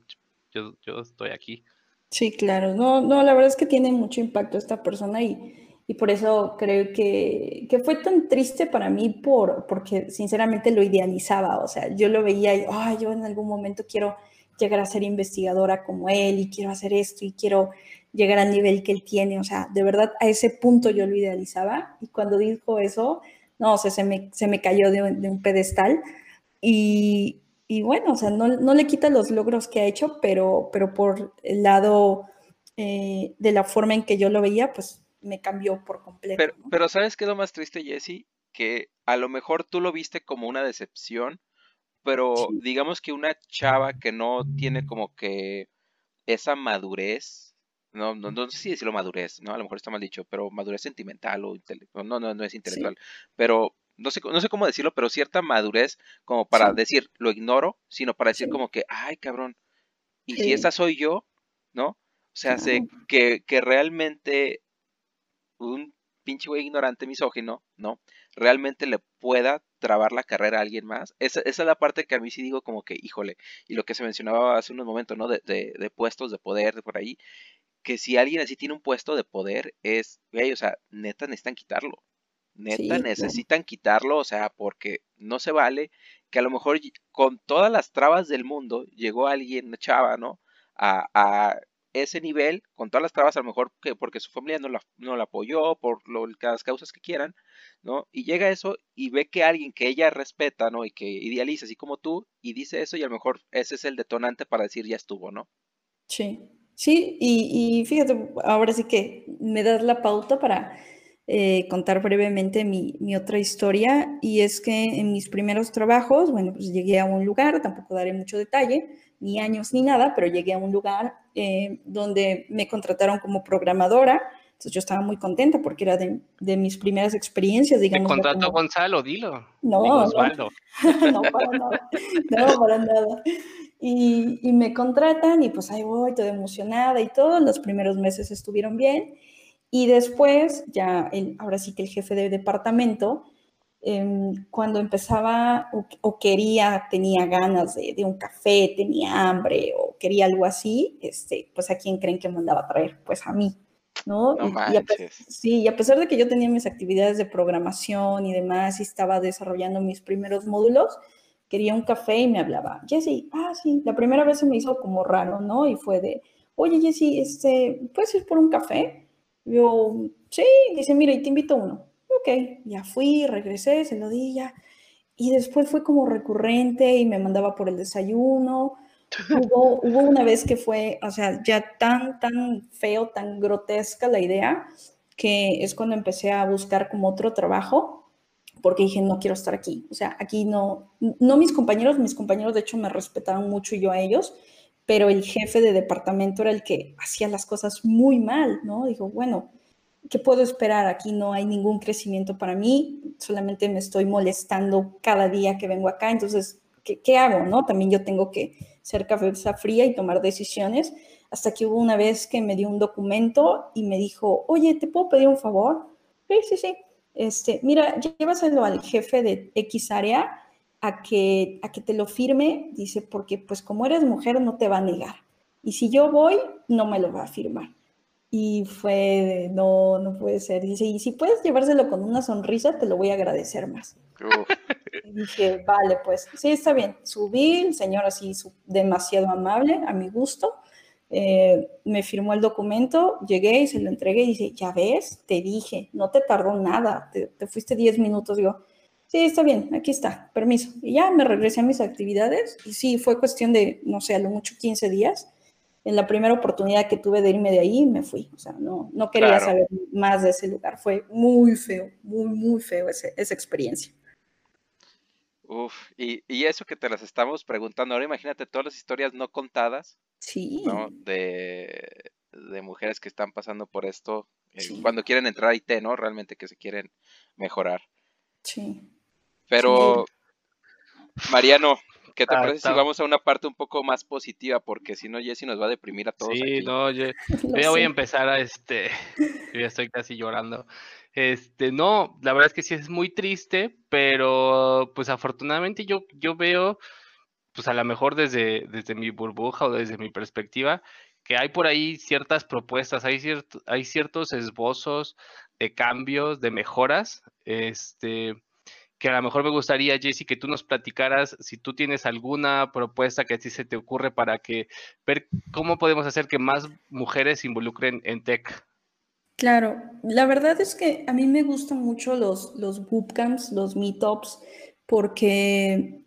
yo, yo, estoy aquí. Sí, claro. No, no, la verdad es que tiene mucho impacto esta persona y, y por eso creo que, que, fue tan triste para mí por, porque sinceramente lo idealizaba. O sea, yo lo veía y, ay, yo en algún momento quiero llegar a ser investigadora como él y quiero hacer esto y quiero llegar al nivel que él tiene. O sea, de verdad, a ese punto yo lo idealizaba. Y cuando dijo eso, no, o sea, se me, se me cayó de un, pedestal. Y, y, bueno, o sea, no, no, le quita los logros que ha hecho, pero, pero por el lado eh, de la forma en que yo lo veía, pues me cambió por completo. Pero, pero ¿sabes qué es lo más triste, Jesse? Que a lo mejor tú lo viste como una decepción, pero digamos que una chava que no tiene como que esa madurez no, no, no sé si decirlo madurez, ¿no? A lo mejor está mal dicho, pero madurez sentimental o no, no, no es intelectual, pero no sé, no sé cómo decirlo, pero cierta madurez como para decir, lo ignoro, sino para decir como que, ay, cabrón, y si esa soy yo, ¿no? O sea, sé que, que realmente un pinche güey ignorante misógino, ¿no? Realmente le pueda trabar la carrera a alguien más. Esa, esa, es la parte que a mí sí digo como que, híjole, y lo que se mencionaba hace unos momentos, ¿no? De, de, de puestos de poder de por ahí, que si alguien así tiene un puesto de poder, es, güey, o sea, neta necesitan quitarlo. Neta necesitan quitarlo, o sea, porque no se vale que a lo mejor con todas las trabas del mundo llegó alguien, una chava, ¿no? A, a ese nivel, con todas las trabas, a lo mejor que porque su familia no la, no la apoyó, por lo, las causas que quieran, ¿no? Y llega eso y ve que alguien que ella respeta, ¿no? Y que idealiza, así como tú, y dice eso, y a lo mejor ese es el detonante para decir ya estuvo, ¿no? Sí, Sí, y, fíjate, ahora sí que me das la pauta para eh, contar brevemente mi, otra historia, y es que en mis primeros trabajos, bueno, pues llegué a un lugar, tampoco daré mucho detalle, ni años ni nada, pero llegué a un lugar eh, donde me contrataron como programadora, entonces yo estaba muy contenta porque era de, mis primeras experiencias, digamos. ¿Te contrató Gonzalo? Dilo. No, no, no, para nada. No, para nada. Y, y, me contratan y pues ahí voy, toda emocionada y todo. Los primeros meses estuvieron bien. Y después, ya el, ahora sí que el jefe de departamento, em, cuando empezaba o, quería, tenía ganas de, de, un café, tenía hambre o quería algo así, este, pues a quién creen que mandaba a traer? Pues a mí. ¿no? y, a, sí, y a pesar de que yo tenía mis actividades de programación y demás y estaba desarrollando mis primeros módulos, quería un café y me hablaba, Jessy, ah, sí, la primera vez se me hizo como raro, ¿no? Y fue de, oye, Jessy, este, ¿puedes ir por un café? Yo, sí, dice, mira, y te invito a uno. Ok, ya fui, regresé, se lo di ya. Y después fue como recurrente y me mandaba por el desayuno. Hubo, hubo una vez que fue, o sea, ya tan, tan feo, tan grotesca la idea, que es cuando empecé a buscar como otro trabajo porque dije, no quiero estar aquí. O sea, aquí no, no mis compañeros, mis compañeros de hecho me respetaban mucho y yo a ellos, pero el jefe de departamento era el que hacía las cosas muy mal, ¿no? Dijo, bueno, ¿qué puedo esperar? Aquí no hay ningún crecimiento para mí, solamente me estoy molestando cada día que vengo acá, entonces, ¿qué, qué hago? ¿no? También yo tengo que ser cabeza fría y tomar decisiones, hasta que hubo una vez que me dio un documento y me dijo, oye, ¿te puedo pedir un favor? Sí, sí, sí este, mira, llévaselo al jefe de X área a que, a que te lo firme, dice, porque pues como eres mujer no te va a negar. Y si yo voy, no me lo va a firmar. Y fue, no, no puede ser. Dice, y si puedes llevárselo con una sonrisa, te lo voy a agradecer más. Y dije, vale, pues sí, está bien. Subí, el señor así demasiado amable, a mi gusto. Eh, me firmó el documento, llegué y se lo entregué y dice, ya ves, te dije, no te tardó nada, te, fuiste 10 minutos. Digo, sí, está bien, aquí está, permiso. Y ya me regresé a mis actividades y sí, fue cuestión de, no sé, a lo mucho 15 días. En la primera oportunidad que tuve de irme de ahí, me fui. O sea, no, no quería saber más de ese lugar. Fue muy feo, muy, muy feo esa experiencia. Uf, y, y, eso que te las estamos preguntando ahora, imagínate todas las historias no contadas Sí. ¿no? De, mujeres que están pasando por esto eh, cuando quieren entrar a IT, ¿no? Realmente que se quieren mejorar. Sí. Pero, Mariano, ¿qué te ah, parece si vamos a una parte un poco más positiva? Porque si no, Jessy nos va a deprimir a todos. Sí, no, yo, ya voy a empezar a este. Yo ya estoy casi llorando. Este, no, la verdad es que sí es muy triste, pero pues afortunadamente yo, yo veo pues a lo mejor desde, desde mi burbuja o desde mi perspectiva, que hay por ahí ciertas propuestas, hay, hay ciertos esbozos de cambios, de mejoras, este, que a lo mejor me gustaría, Jesse, que tú nos platicaras si tú tienes alguna propuesta que a ti se te ocurre para que ver cómo podemos hacer que más mujeres se involucren en tech. Claro, la verdad es que a mí me gustan mucho los, los bootcamps, los meetups, porque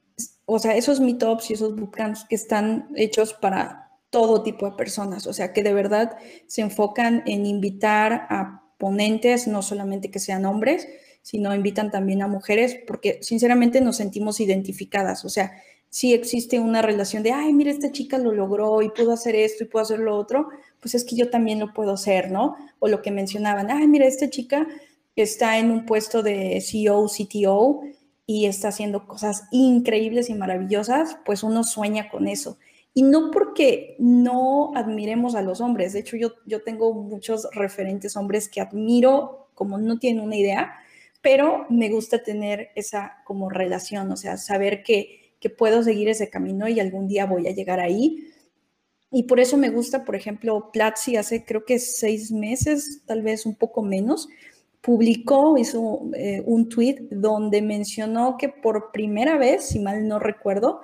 o sea, esos meetups y esos bootcamps que están hechos para todo tipo de personas, o sea, que de verdad se enfocan en invitar a ponentes, no solamente que sean hombres, sino invitan también a mujeres, porque sinceramente nos sentimos identificadas, o sea, si existe una relación de, ay, mira, esta chica lo logró y pudo hacer esto y pudo hacer lo otro, pues es que yo también lo puedo hacer, ¿no? O lo que mencionaban, ay, mira, esta chica está en un puesto de CEO, CTO y está haciendo cosas increíbles y maravillosas, pues uno sueña con eso. Y no porque no admiremos a los hombres, de hecho yo, yo tengo muchos referentes hombres que admiro como no tienen una idea, pero me gusta tener esa como relación, o sea, saber que, que puedo seguir ese camino y algún día voy a llegar ahí. Y por eso me gusta, por ejemplo, Platzi hace creo que seis meses, tal vez un poco menos, publicó, hizo eh, un tweet donde mencionó que por primera vez, si mal no recuerdo,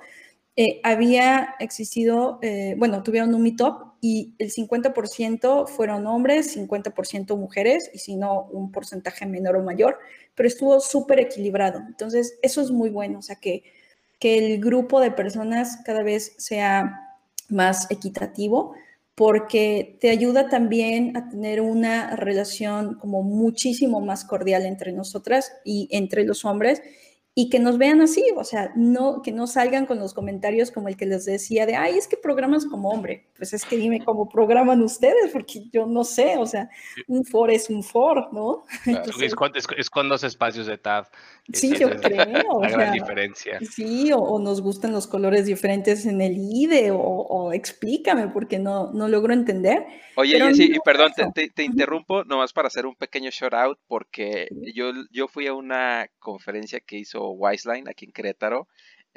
eh, había existido, eh, bueno, tuvieron un meetup y el 50% fueron hombres, 50% mujeres, y si no, un porcentaje menor o mayor, pero estuvo súper equilibrado. Entonces, eso es muy bueno, o sea, que, que el grupo de personas cada vez sea más equitativo porque te ayuda también a tener una relación como muchísimo más cordial entre nosotras y entre los hombres y que nos vean así, o sea, no, que no salgan con los comentarios como el que les decía de, ay, es que programas como hombre. Pues es que dime cómo programan ustedes, porque yo no sé, o sea, un for es un for, ¿no? es, con, dos espacios de tab. Sí, yo creo. La gran diferencia. Sí, o, nos gustan los colores diferentes en el IDE, o, explícame, porque no, no logro entender. Oye, Jessy, y perdón, te, te, interrumpo nomás para hacer un pequeño shout out, porque yo, yo fui a una conferencia que hizo Wiseline aquí en Querétaro,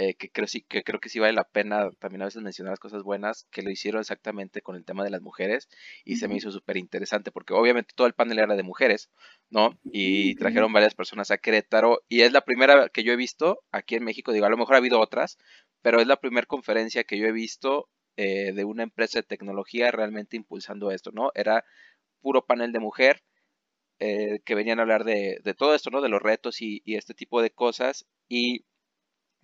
eh, que, creo, sí, que creo que sí vale la pena también a veces mencionar las cosas buenas, que lo hicieron exactamente con el tema de las mujeres y se me hizo súper interesante porque obviamente todo el panel era de mujeres, ¿no? Y trajeron varias personas a Querétaro y es la primera que yo he visto aquí en México, digo, a lo mejor ha habido otras, pero es la primera conferencia que yo he visto eh, de una empresa de tecnología realmente impulsando esto, ¿no? Era puro panel de mujer eh, que venían a hablar de, todo esto, ¿no? De los retos y, este tipo de cosas. Y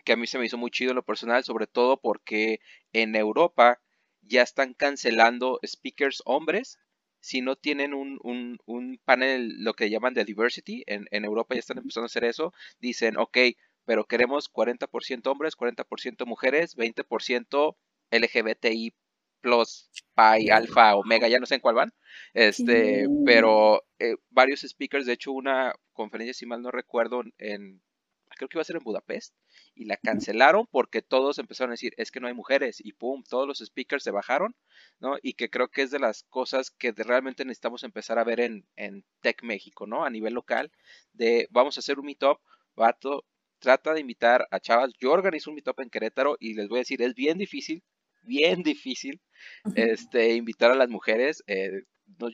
que a mí se me hizo muy chido en lo personal, sobre todo porque en Europa ya están cancelando speakers hombres. Si no tienen un, un, panel, lo que llaman de diversity, en, en Europa ya están empezando a hacer eso. Dicen, ok, pero queremos 40% hombres, 40% mujeres, 20% LGBTI plus, pi, alfa, omega, ya no sé en cuál van. Este, pero eh, varios speakers, de hecho, una conferencia, si mal no recuerdo, en, creo que iba a ser en Budapest, y la cancelaron porque todos empezaron a decir, es que no hay mujeres, y pum, todos los speakers se bajaron, ¿no? Y que creo que es de las cosas que realmente necesitamos empezar a ver en, en Tech México, ¿no? A nivel local, de vamos a hacer un meetup, vato, trata de invitar a chavas. Yo organizo un meetup en Querétaro y les voy a decir, es bien difícil bien difícil este, invitar a las mujeres. Eh,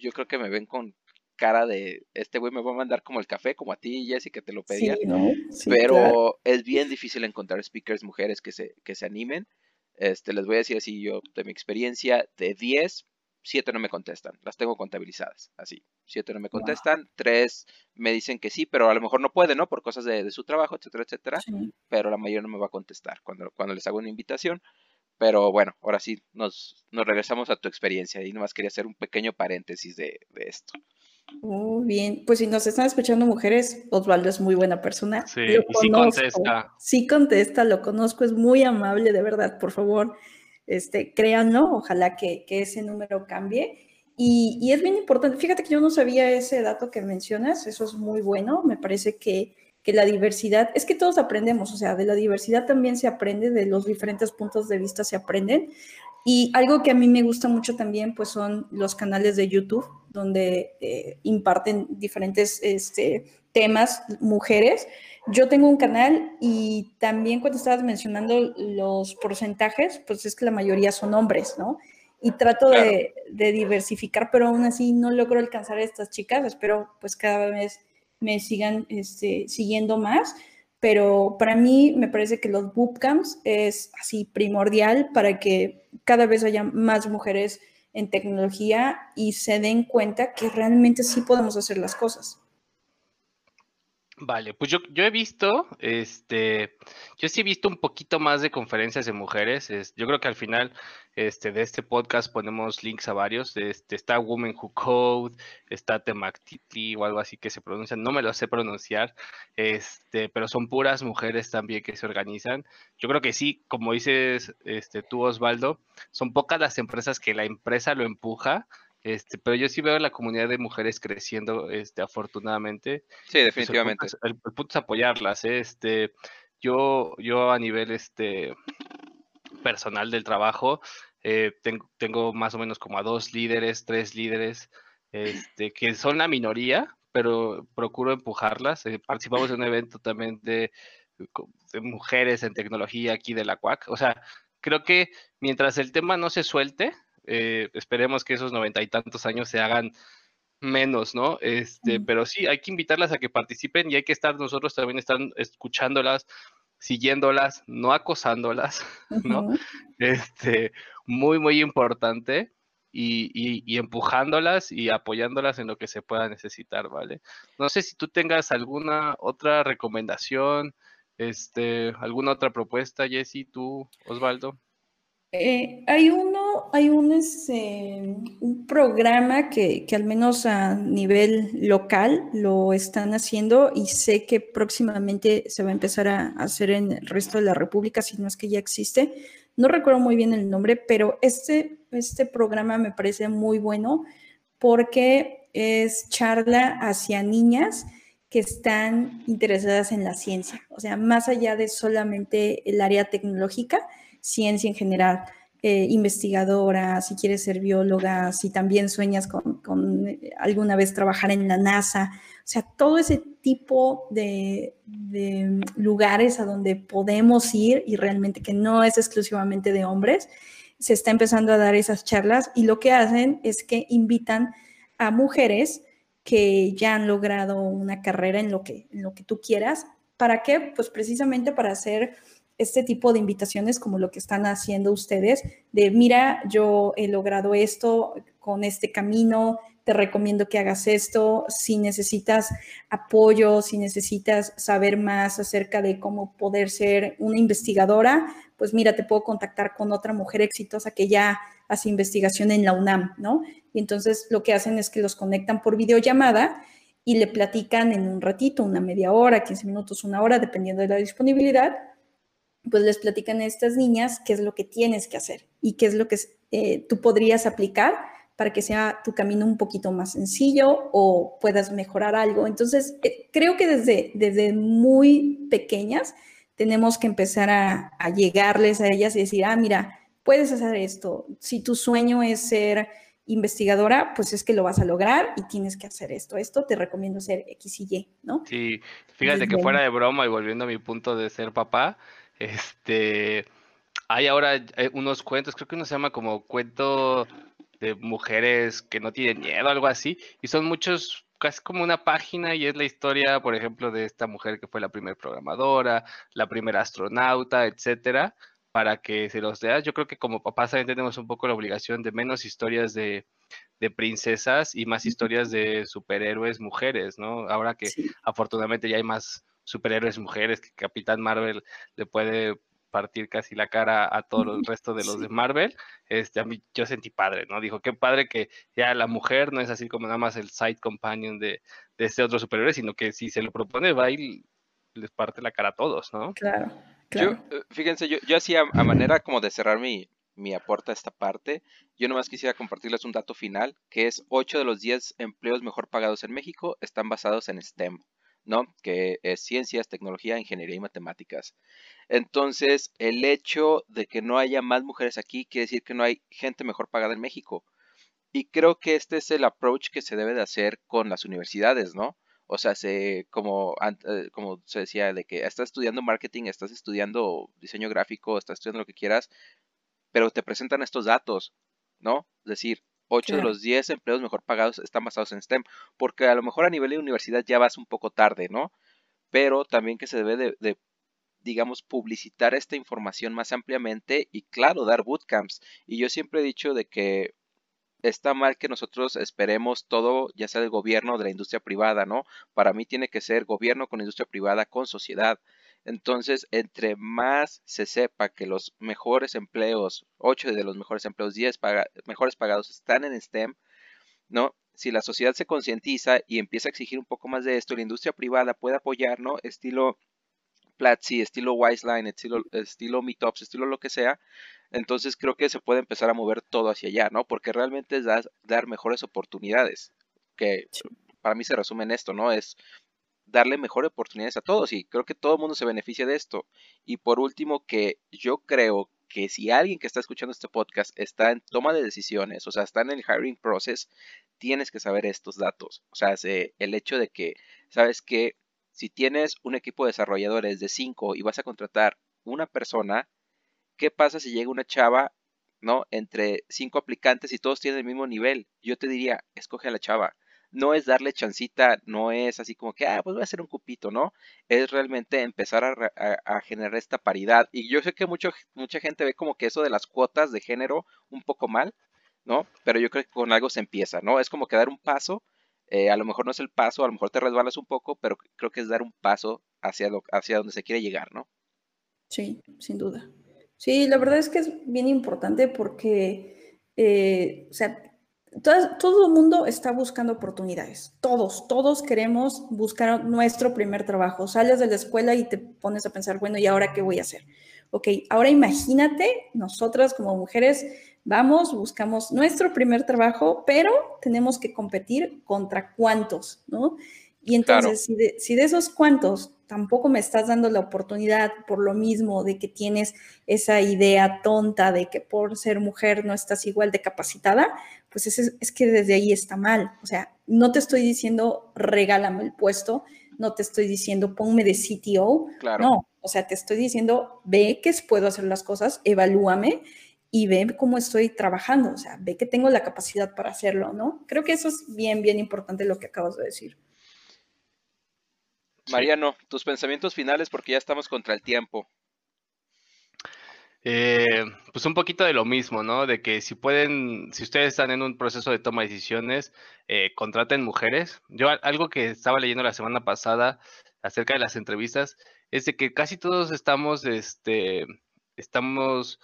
yo creo que me ven con cara de este güey me va a mandar como el café, como a ti, Jessy, que te lo pedía. pero es bien difícil encontrar speakers mujeres que se, que se animen. Este, les voy a decir así yo de mi experiencia, de 10, 7 no me contestan, las tengo contabilizadas, así. 7 no me contestan, 3 me dicen que sí, pero a lo mejor no pueden, ¿no? Por cosas de, su trabajo, etcétera, etcétera. Pero la mayoría no me va a contestar cuando, cuando les hago una invitación. Pero bueno, ahora sí nos, nos regresamos a tu experiencia y nomás quería hacer un pequeño paréntesis de, esto. Muy bien, pues si nos están escuchando mujeres, Osvaldo es muy buena persona. Sí, sí contesta. Sí contesta, lo conozco, es muy amable, de verdad, por favor, este, créanlo, ojalá que, ese número cambie. Y, y, es bien importante, fíjate que yo no sabía ese dato que mencionas, eso es muy bueno, me parece que que la diversidad, es que todos aprendemos, o sea, de la diversidad también se aprende, de los diferentes puntos de vista se aprenden. Y algo que a mí me gusta mucho también, pues son los canales de YouTube, donde eh, imparten diferentes este, temas, mujeres. Yo tengo un canal y también cuando estabas mencionando los porcentajes, pues es que la mayoría son hombres, ¿no? Y trato de, de diversificar, pero aún así no logro alcanzar a estas chicas. Espero pues cada vez me sigan este, siguiendo más, pero para mí me parece que los bootcamps es así primordial para que cada vez haya más mujeres en tecnología y se den cuenta que realmente sí podemos hacer las cosas. Vale, pues yo, yo he visto, este, yo sí he visto un poquito más de conferencias de mujeres. Es, yo creo que al final este, de este podcast ponemos links a varios. Este, está Women Who Code, está Temactiti o algo así que se pronuncia. No me lo sé pronunciar, este, pero son puras mujeres también que se organizan. Yo creo que sí, como dices este, tú, Osvaldo, son pocas las empresas que la empresa lo empuja este, pero yo sí veo la comunidad de mujeres creciendo, este, afortunadamente. Sí, definitivamente. el, punto es, apoyarlas, ¿eh? este, yo, yo a nivel, este, personal del trabajo, eh, tengo, tengo, más o menos como a dos líderes, tres líderes, este, que son la minoría, pero procuro empujarlas. Eh, participamos en un evento también de, de, mujeres en tecnología aquí de la CUAC. O sea, creo que mientras el tema no se suelte, eh, esperemos que esos noventa y tantos años se hagan menos, ¿no? Este, pero sí, hay que invitarlas a que participen y hay que estar nosotros también están escuchándolas, siguiéndolas, no acosándolas, ¿no? Este, muy, muy importante. Y, y, empujándolas y apoyándolas en lo que se pueda necesitar, ¿vale? No sé si tú tengas alguna otra recomendación, este, alguna otra propuesta, Jessy, tú, Osvaldo. Eh, hay uno hay un, este, un programa que, que, al menos a nivel local lo están haciendo y sé que próximamente se va a empezar a hacer en el resto de la República, si no es que ya existe. No recuerdo muy bien el nombre, pero este, este programa me parece muy bueno porque es charla hacia niñas que están interesadas en la ciencia, o sea, más allá de solamente el área tecnológica, ciencia en general, eh, investigadora, si quieres ser bióloga, si también sueñas con, eh, alguna vez trabajar en la NASA, o sea, todo ese tipo de, lugares a donde podemos ir y realmente que no es exclusivamente de hombres, se está empezando a dar esas charlas y lo que hacen es que invitan a mujeres que ya han logrado una carrera en lo que, en lo que tú quieras. ¿Para qué? Pues precisamente para hacer este tipo de invitaciones como lo que están haciendo ustedes, de mira, yo he logrado esto con este camino, te recomiendo que hagas esto, si necesitas apoyo, si necesitas saber más acerca de cómo poder ser una investigadora, pues mira, te puedo contactar con otra mujer exitosa que ya hace investigación en la UNAM, ¿no? Y entonces lo que hacen es que los conectan por videollamada y le platican en un ratito, una media hora, 15 minutos, una hora, dependiendo de la disponibilidad, pues les platican a estas niñas qué es lo que tienes que hacer y qué es lo que eh, tú podrías aplicar para que sea tu camino un poquito más sencillo o puedas mejorar algo. Entonces, eh, creo que desde, desde muy pequeñas tenemos que empezar a, a llegarles a ellas y decir, ah, mira, puedes hacer esto. Si tu sueño es ser investigadora, pues es que lo vas a lograr y tienes que hacer esto. Esto te recomiendo ser X y Y, ¿no? Sí, fíjate que fuera de broma y volviendo a mi punto de ser papá, este, hay ahora eh, unos cuentos, creo que uno se llama como cuento de mujeres que no tienen miedo, algo así, y son muchos, casi como una página y es la historia, por ejemplo, de esta mujer que fue la primera programadora, la primera astronauta, etcétera, para que se los veas. Yo creo que como papás también tenemos un poco la obligación de menos historias de, princesas y más historias de superhéroes mujeres, ¿no? Ahora que afortunadamente ya hay más superhéroes mujeres que Capitán Marvel le puede partir casi la cara a todo el resto de los de Marvel, este, a mí yo sentí padre, ¿no? Dijo, qué padre que ya la mujer no es así como nada más el side companion de, de este otro superhéroe, sino que si se lo propone va y les parte la cara a todos, ¿no? Claro. Yo, eh, fíjense, yo, yo hacía a manera como de cerrar mi, mi aporte a esta parte, yo nomás quisiera compartirles un dato final, que es 8 de los 10 empleos mejor pagados en México están basados en STEM. ¿No? Que es ciencias, tecnología, ingeniería y matemáticas. Entonces, el hecho de que no haya más mujeres aquí quiere decir que no hay gente mejor pagada en México. Y creo que este es el approach que se debe de hacer con las universidades, ¿no? O sea, se, como, eh, como se decía, de que estás estudiando marketing, estás estudiando diseño gráfico, estás estudiando lo que quieras, pero te presentan estos datos, ¿no? Es decir, 8 de los 10 empleos mejor pagados están basados en STEM, porque a lo mejor a nivel de universidad ya vas un poco tarde, ¿no? Pero también que se debe de, digamos, publicitar esta información más ampliamente y, claro, dar bootcamps. Y yo siempre he dicho de que está mal que nosotros esperemos todo, ya sea del gobierno o de la industria privada, ¿no? Para mí tiene que ser gobierno con industria privada, con sociedad. Entonces, entre más se sepa que los mejores empleos, 8 de los mejores empleos, 10 mejores pagados están en STEM, ¿no? Si la sociedad se concientiza y empieza a exigir un poco más de esto, la industria privada puede apoyar, ¿no? Estilo Platzi, estilo Wiseline, estilo, estilo Meetups, estilo lo que sea. Entonces creo que se puede empezar a mover todo hacia allá, ¿no? Porque realmente es dar, dar mejores oportunidades, que para mí se resume en esto, ¿no? Es darle mejores oportunidades a todos y creo que todo el mundo se beneficia de esto. Y por último, que yo creo que si alguien que está escuchando este podcast está en toma de decisiones, o sea, está en el hiring process, tienes que saber estos datos. O sea, el hecho de que, sabes que si tienes un equipo de desarrolladores de 5 y vas a contratar una persona, ¿qué pasa si llega una chava, ¿no? Entre cinco aplicantes y todos tienen el mismo nivel? Yo te diría, escoge a la chava no es darle chancita, no es así como que, ah, pues voy a hacer un cupito, ¿no? Es realmente empezar a, generar esta paridad. Y yo sé que mucho, mucha gente ve como que eso de las cuotas de género un poco mal, ¿no? Pero yo creo que con algo se empieza, ¿no? Es como que dar un paso, eh, a lo mejor no es el paso, a lo mejor te resbalas un poco, pero creo que es dar un paso hacia, lo, hacia donde se quiere llegar, ¿no? Sí, sin duda. Sí, la verdad es que es bien importante porque eh, o sea, todo, el mundo está buscando oportunidades. Todos, todos queremos buscar nuestro primer trabajo. Sales de la escuela y te pones a pensar, bueno, ¿y ahora qué voy a hacer? Ok, ahora imagínate, nosotras como mujeres vamos, buscamos nuestro primer trabajo, pero tenemos que competir contra cuántos, ¿no? Y entonces, si, de, si de esos cuantos tampoco me estás dando la oportunidad por lo mismo de que tienes esa idea tonta de que por ser mujer no estás igual de capacitada, pues es, es que desde ahí está mal. O sea, no te estoy diciendo regálame el puesto, no te estoy diciendo ponme de CTO, claro. no, o sea, te estoy diciendo ve que puedo hacer las cosas, evalúame y ve cómo estoy trabajando, o sea, ve que tengo la capacidad para hacerlo, ¿no? Creo que eso es bien, bien importante lo que acabas de decir. Mariano, tus pensamientos finales porque ya estamos contra el tiempo. Eh, pues un poquito de lo mismo, ¿no? De que si pueden, si ustedes están en un proceso de toma de decisiones, eh, contraten mujeres. Yo algo que estaba leyendo la semana pasada acerca de las entrevistas es de que casi todos estamos, este, estamos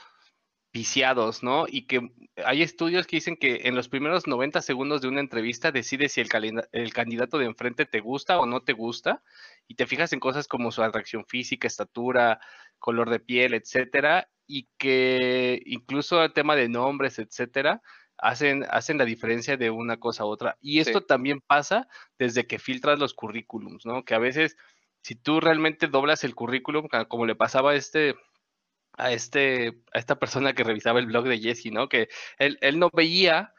viciados, ¿no? Y que hay estudios que dicen que en los primeros 90 segundos de una entrevista decides si el, el, candidato de enfrente te gusta o no te gusta y te fijas en cosas como su atracción física, estatura, color de piel, etcétera, y que incluso el tema de nombres, etcétera, hacen, hacen la diferencia de una cosa a otra. Y esto también pasa desde que filtras los currículums, ¿no? Que a veces, si tú realmente doblas el currículum, como le pasaba a este a, este, a esta persona que revisaba el blog de Jesse, ¿no? Que él, él no veía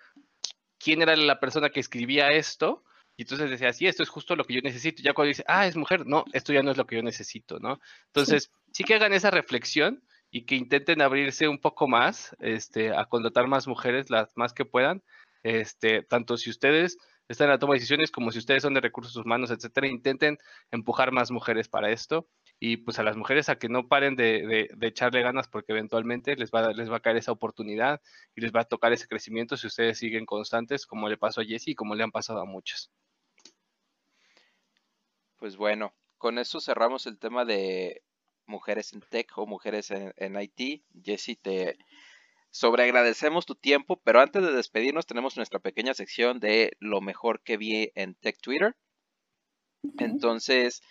quién era la persona que escribía esto, y entonces decía, sí, esto es justo lo que yo necesito. Ya cuando dice, ah, es mujer, no, esto ya no es lo que yo necesito, ¿no? Entonces, sí, que hagan esa reflexión y que intenten abrirse un poco más, este, a contratar más mujeres, las más que puedan, este, tanto si ustedes están en la toma de decisiones como si ustedes son de recursos humanos, etcétera, intenten empujar más mujeres para esto y pues a las mujeres a que no paren de, echarle ganas porque eventualmente les va, les va a caer esa oportunidad y les va a tocar ese crecimiento si ustedes siguen constantes como le pasó a Jessie y como le han pasado a muchos. Pues bueno, con eso cerramos el tema de mujeres en tech o mujeres en, en IT. Jessie, te sobreagradecemos tu tiempo, pero antes de despedirnos tenemos nuestra pequeña sección de lo mejor que vi en Tech Twitter. Entonces,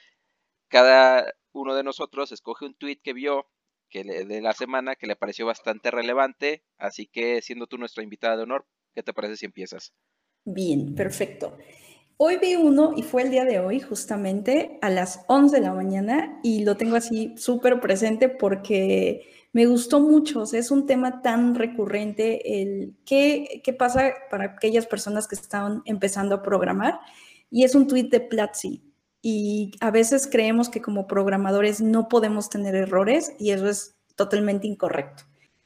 cada uno de nosotros escoge un tweet que vio que de la semana que le pareció bastante relevante, así que siendo tú nuestra invitada de honor, ¿qué te parece si empiezas? Bien, perfecto. Hoy vi uno y fue el día de hoy, justamente a las 11 de la mañana, y lo tengo así súper presente porque me gustó mucho. Es un tema tan recurrente, el qué, qué pasa para aquellas personas que están empezando a programar. Y es un tweet de Platzi y a veces creemos que como programadores no podemos tener errores y eso es totalmente incorrecto.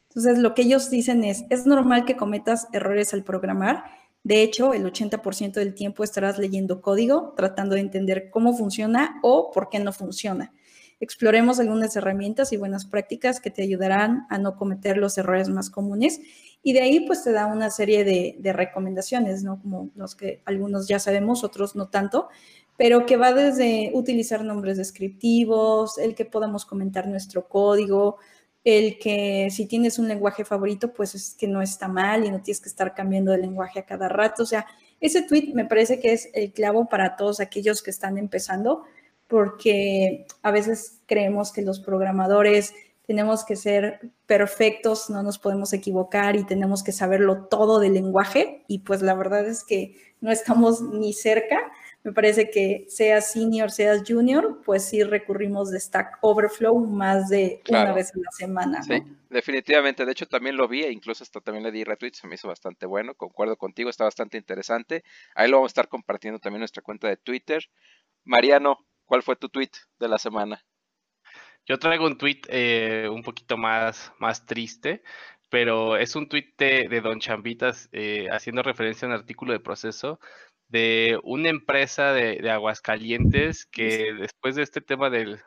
Entonces, lo que ellos dicen es, es normal que cometas errores al programar. De hecho, el 80% del tiempo estarás leyendo código, tratando de entender cómo funciona o por qué no funciona. Exploremos algunas herramientas y buenas prácticas que te ayudarán a no cometer los errores más comunes. Y de ahí, pues, te da una serie de, de recomendaciones, ¿no? Como los que algunos ya sabemos, otros no tanto, pero que va desde utilizar nombres descriptivos, el que podamos comentar nuestro código, el que si tienes un lenguaje favorito, pues es que no está mal y no tienes que estar cambiando de lenguaje a cada rato. O sea, ese tweet me parece que es el clavo para todos aquellos que están empezando, porque a veces creemos que los programadores tenemos que ser perfectos, no nos podemos equivocar y tenemos que saberlo todo del lenguaje y pues la verdad es que no estamos ni cerca me parece que seas senior, seas junior, pues sí recurrimos de Stack Overflow más de una vez en la semana. Sí, definitivamente. De hecho, también lo vi e incluso hasta también le di retweet. Se me hizo bastante bueno. Concuerdo contigo, está bastante interesante. Ahí lo vamos a estar compartiendo también en nuestra cuenta de Twitter. Mariano, ¿cuál fue tu tweet de la semana? Yo traigo un tweet eh, un poquito más, más triste, pero es un tweet de, Don Chambitas eh, haciendo referencia a un artículo de proceso de una empresa de, Aguascalientes que después de este tema del,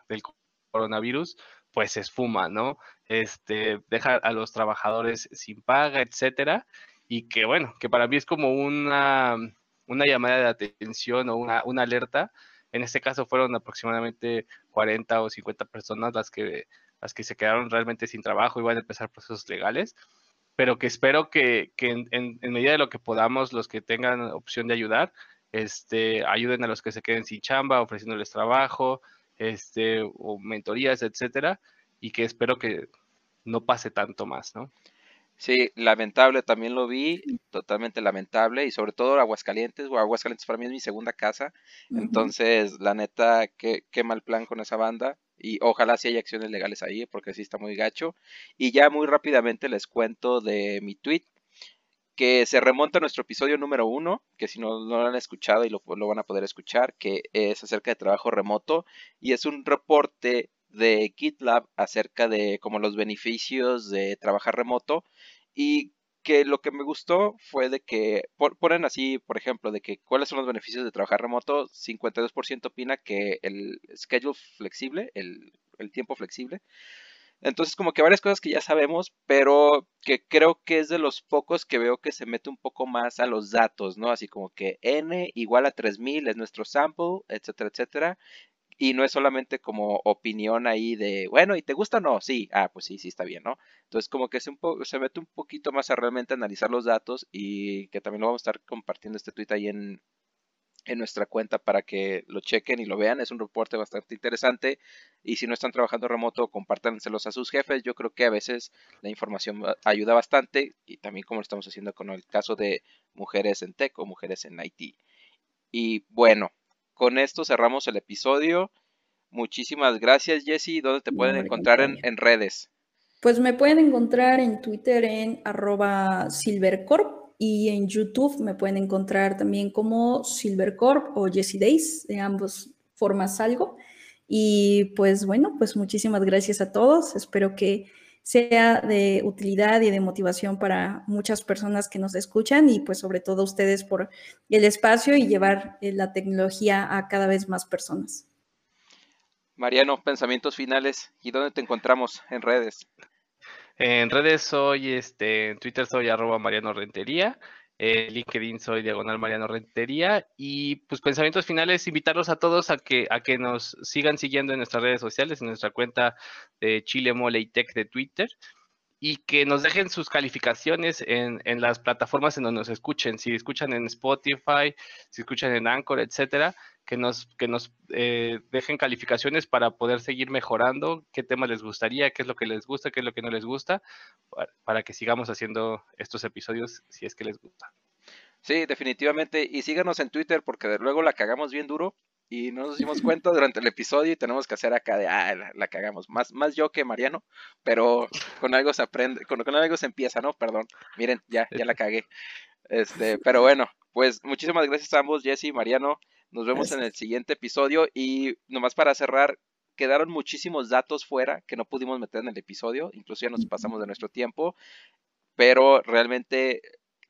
coronavirus, pues se esfuma, ¿no? Este, deja a los trabajadores sin paga, etcétera, y que bueno, que para mí es como una, una llamada de atención o una, una alerta. En este caso fueron aproximadamente 40 o 50 personas las que, las que se quedaron realmente sin trabajo y van a empezar procesos legales. Pero que espero que, en, medida de lo que podamos, los que tengan opción de ayudar, este, ayuden a los que se queden sin chamba, ofreciéndoles trabajo, este, o mentorías, etcétera, y que espero que no pase tanto más, ¿no? Sí, lamentable, también lo vi, totalmente lamentable, y sobre todo Aguascalientes, o Aguascalientes para mí es mi segunda casa, entonces la neta, qué, qué mal plan con esa banda, y ojalá sí haya acciones legales ahí, porque sí está muy gacho. Y ya muy rápidamente les cuento de mi tweet, que se remonta a nuestro episodio número uno, que si no, no lo han escuchado y lo, van a poder escuchar, que es acerca de trabajo remoto, y es un reporte de GitLab acerca de como los beneficios de trabajar remoto y que lo que me gustó fue de que ponen así, por ejemplo, de que cuáles son los beneficios de trabajar remoto. 52% opina que el schedule flexible, el, tiempo flexible. Entonces, como que varias cosas que ya sabemos, pero que creo que es de los pocos que veo que se mete un poco más a los datos, ¿no? Así como que n igual a 3000 es nuestro sample, etcétera, etcétera. Y no es solamente como opinión ahí de, bueno, ¿y te gusta o no? Sí, ah, pues sí, sí está bien, ¿no? Entonces como que se, un se mete un poquito más a realmente analizar los datos y que también lo vamos a estar compartiendo este tweet ahí en, en nuestra cuenta para que lo chequen y lo vean. Es un reporte bastante interesante y si no están trabajando remoto, compártanselos a sus jefes. Yo creo que a veces la información ayuda bastante y también como lo estamos haciendo con el caso de mujeres en tech o mujeres en IT. Y bueno, con esto cerramos el episodio. Muchísimas gracias, Jesse. ¿Dónde te pueden encontrar en, redes? Pues me pueden encontrar en Twitter en arroba silvercorp y en YouTube me pueden encontrar también como silvercorp o Jesse Days. De ambas formas algo. Y pues bueno, pues muchísimas gracias a todos. Espero que sea de utilidad y de motivación para muchas personas que nos escuchan y pues sobre todo ustedes por el espacio y llevar eh, la tecnología a cada vez más personas. Mariano, pensamientos finales y dónde te encontramos en redes. En redes soy, este, en Twitter soy arroba Mariano Rentería eh, LinkedIn soy Diagonal Mariano Rentería y pues pensamientos finales, invitarlos a todos a que, a que nos sigan siguiendo en nuestras redes sociales, en nuestra cuenta de Chile Mole y Tech de Twitter y que nos dejen sus calificaciones en, en, las plataformas en donde nos escuchen, si escuchan en Spotify, si escuchan en Anchor, etcétera, que nos, que nos eh, dejen calificaciones para poder seguir mejorando qué temas les gustaría, qué es lo que les gusta, qué es lo que no les gusta, para, que sigamos haciendo estos episodios si es que les gusta. Sí, definitivamente. Y síganos en Twitter porque de luego la cagamos bien duro y no nos dimos cuenta durante el episodio y tenemos que hacer acá de, ah, la, cagamos. Más, más yo que Mariano, pero con algo se aprende, con, con algo se empieza, ¿no? Perdón. Miren, ya, ya la cagué. Este, pero bueno, pues muchísimas gracias a ambos, Jesse y Mariano. Nos vemos en el siguiente episodio y nomás para cerrar, quedaron muchísimos datos fuera que no pudimos meter en el episodio, incluso ya nos pasamos de nuestro tiempo, pero realmente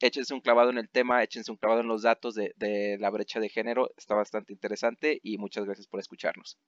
échense un clavado en el tema, échense un clavado en los datos de, de la brecha de género, está bastante interesante y muchas gracias por escucharnos.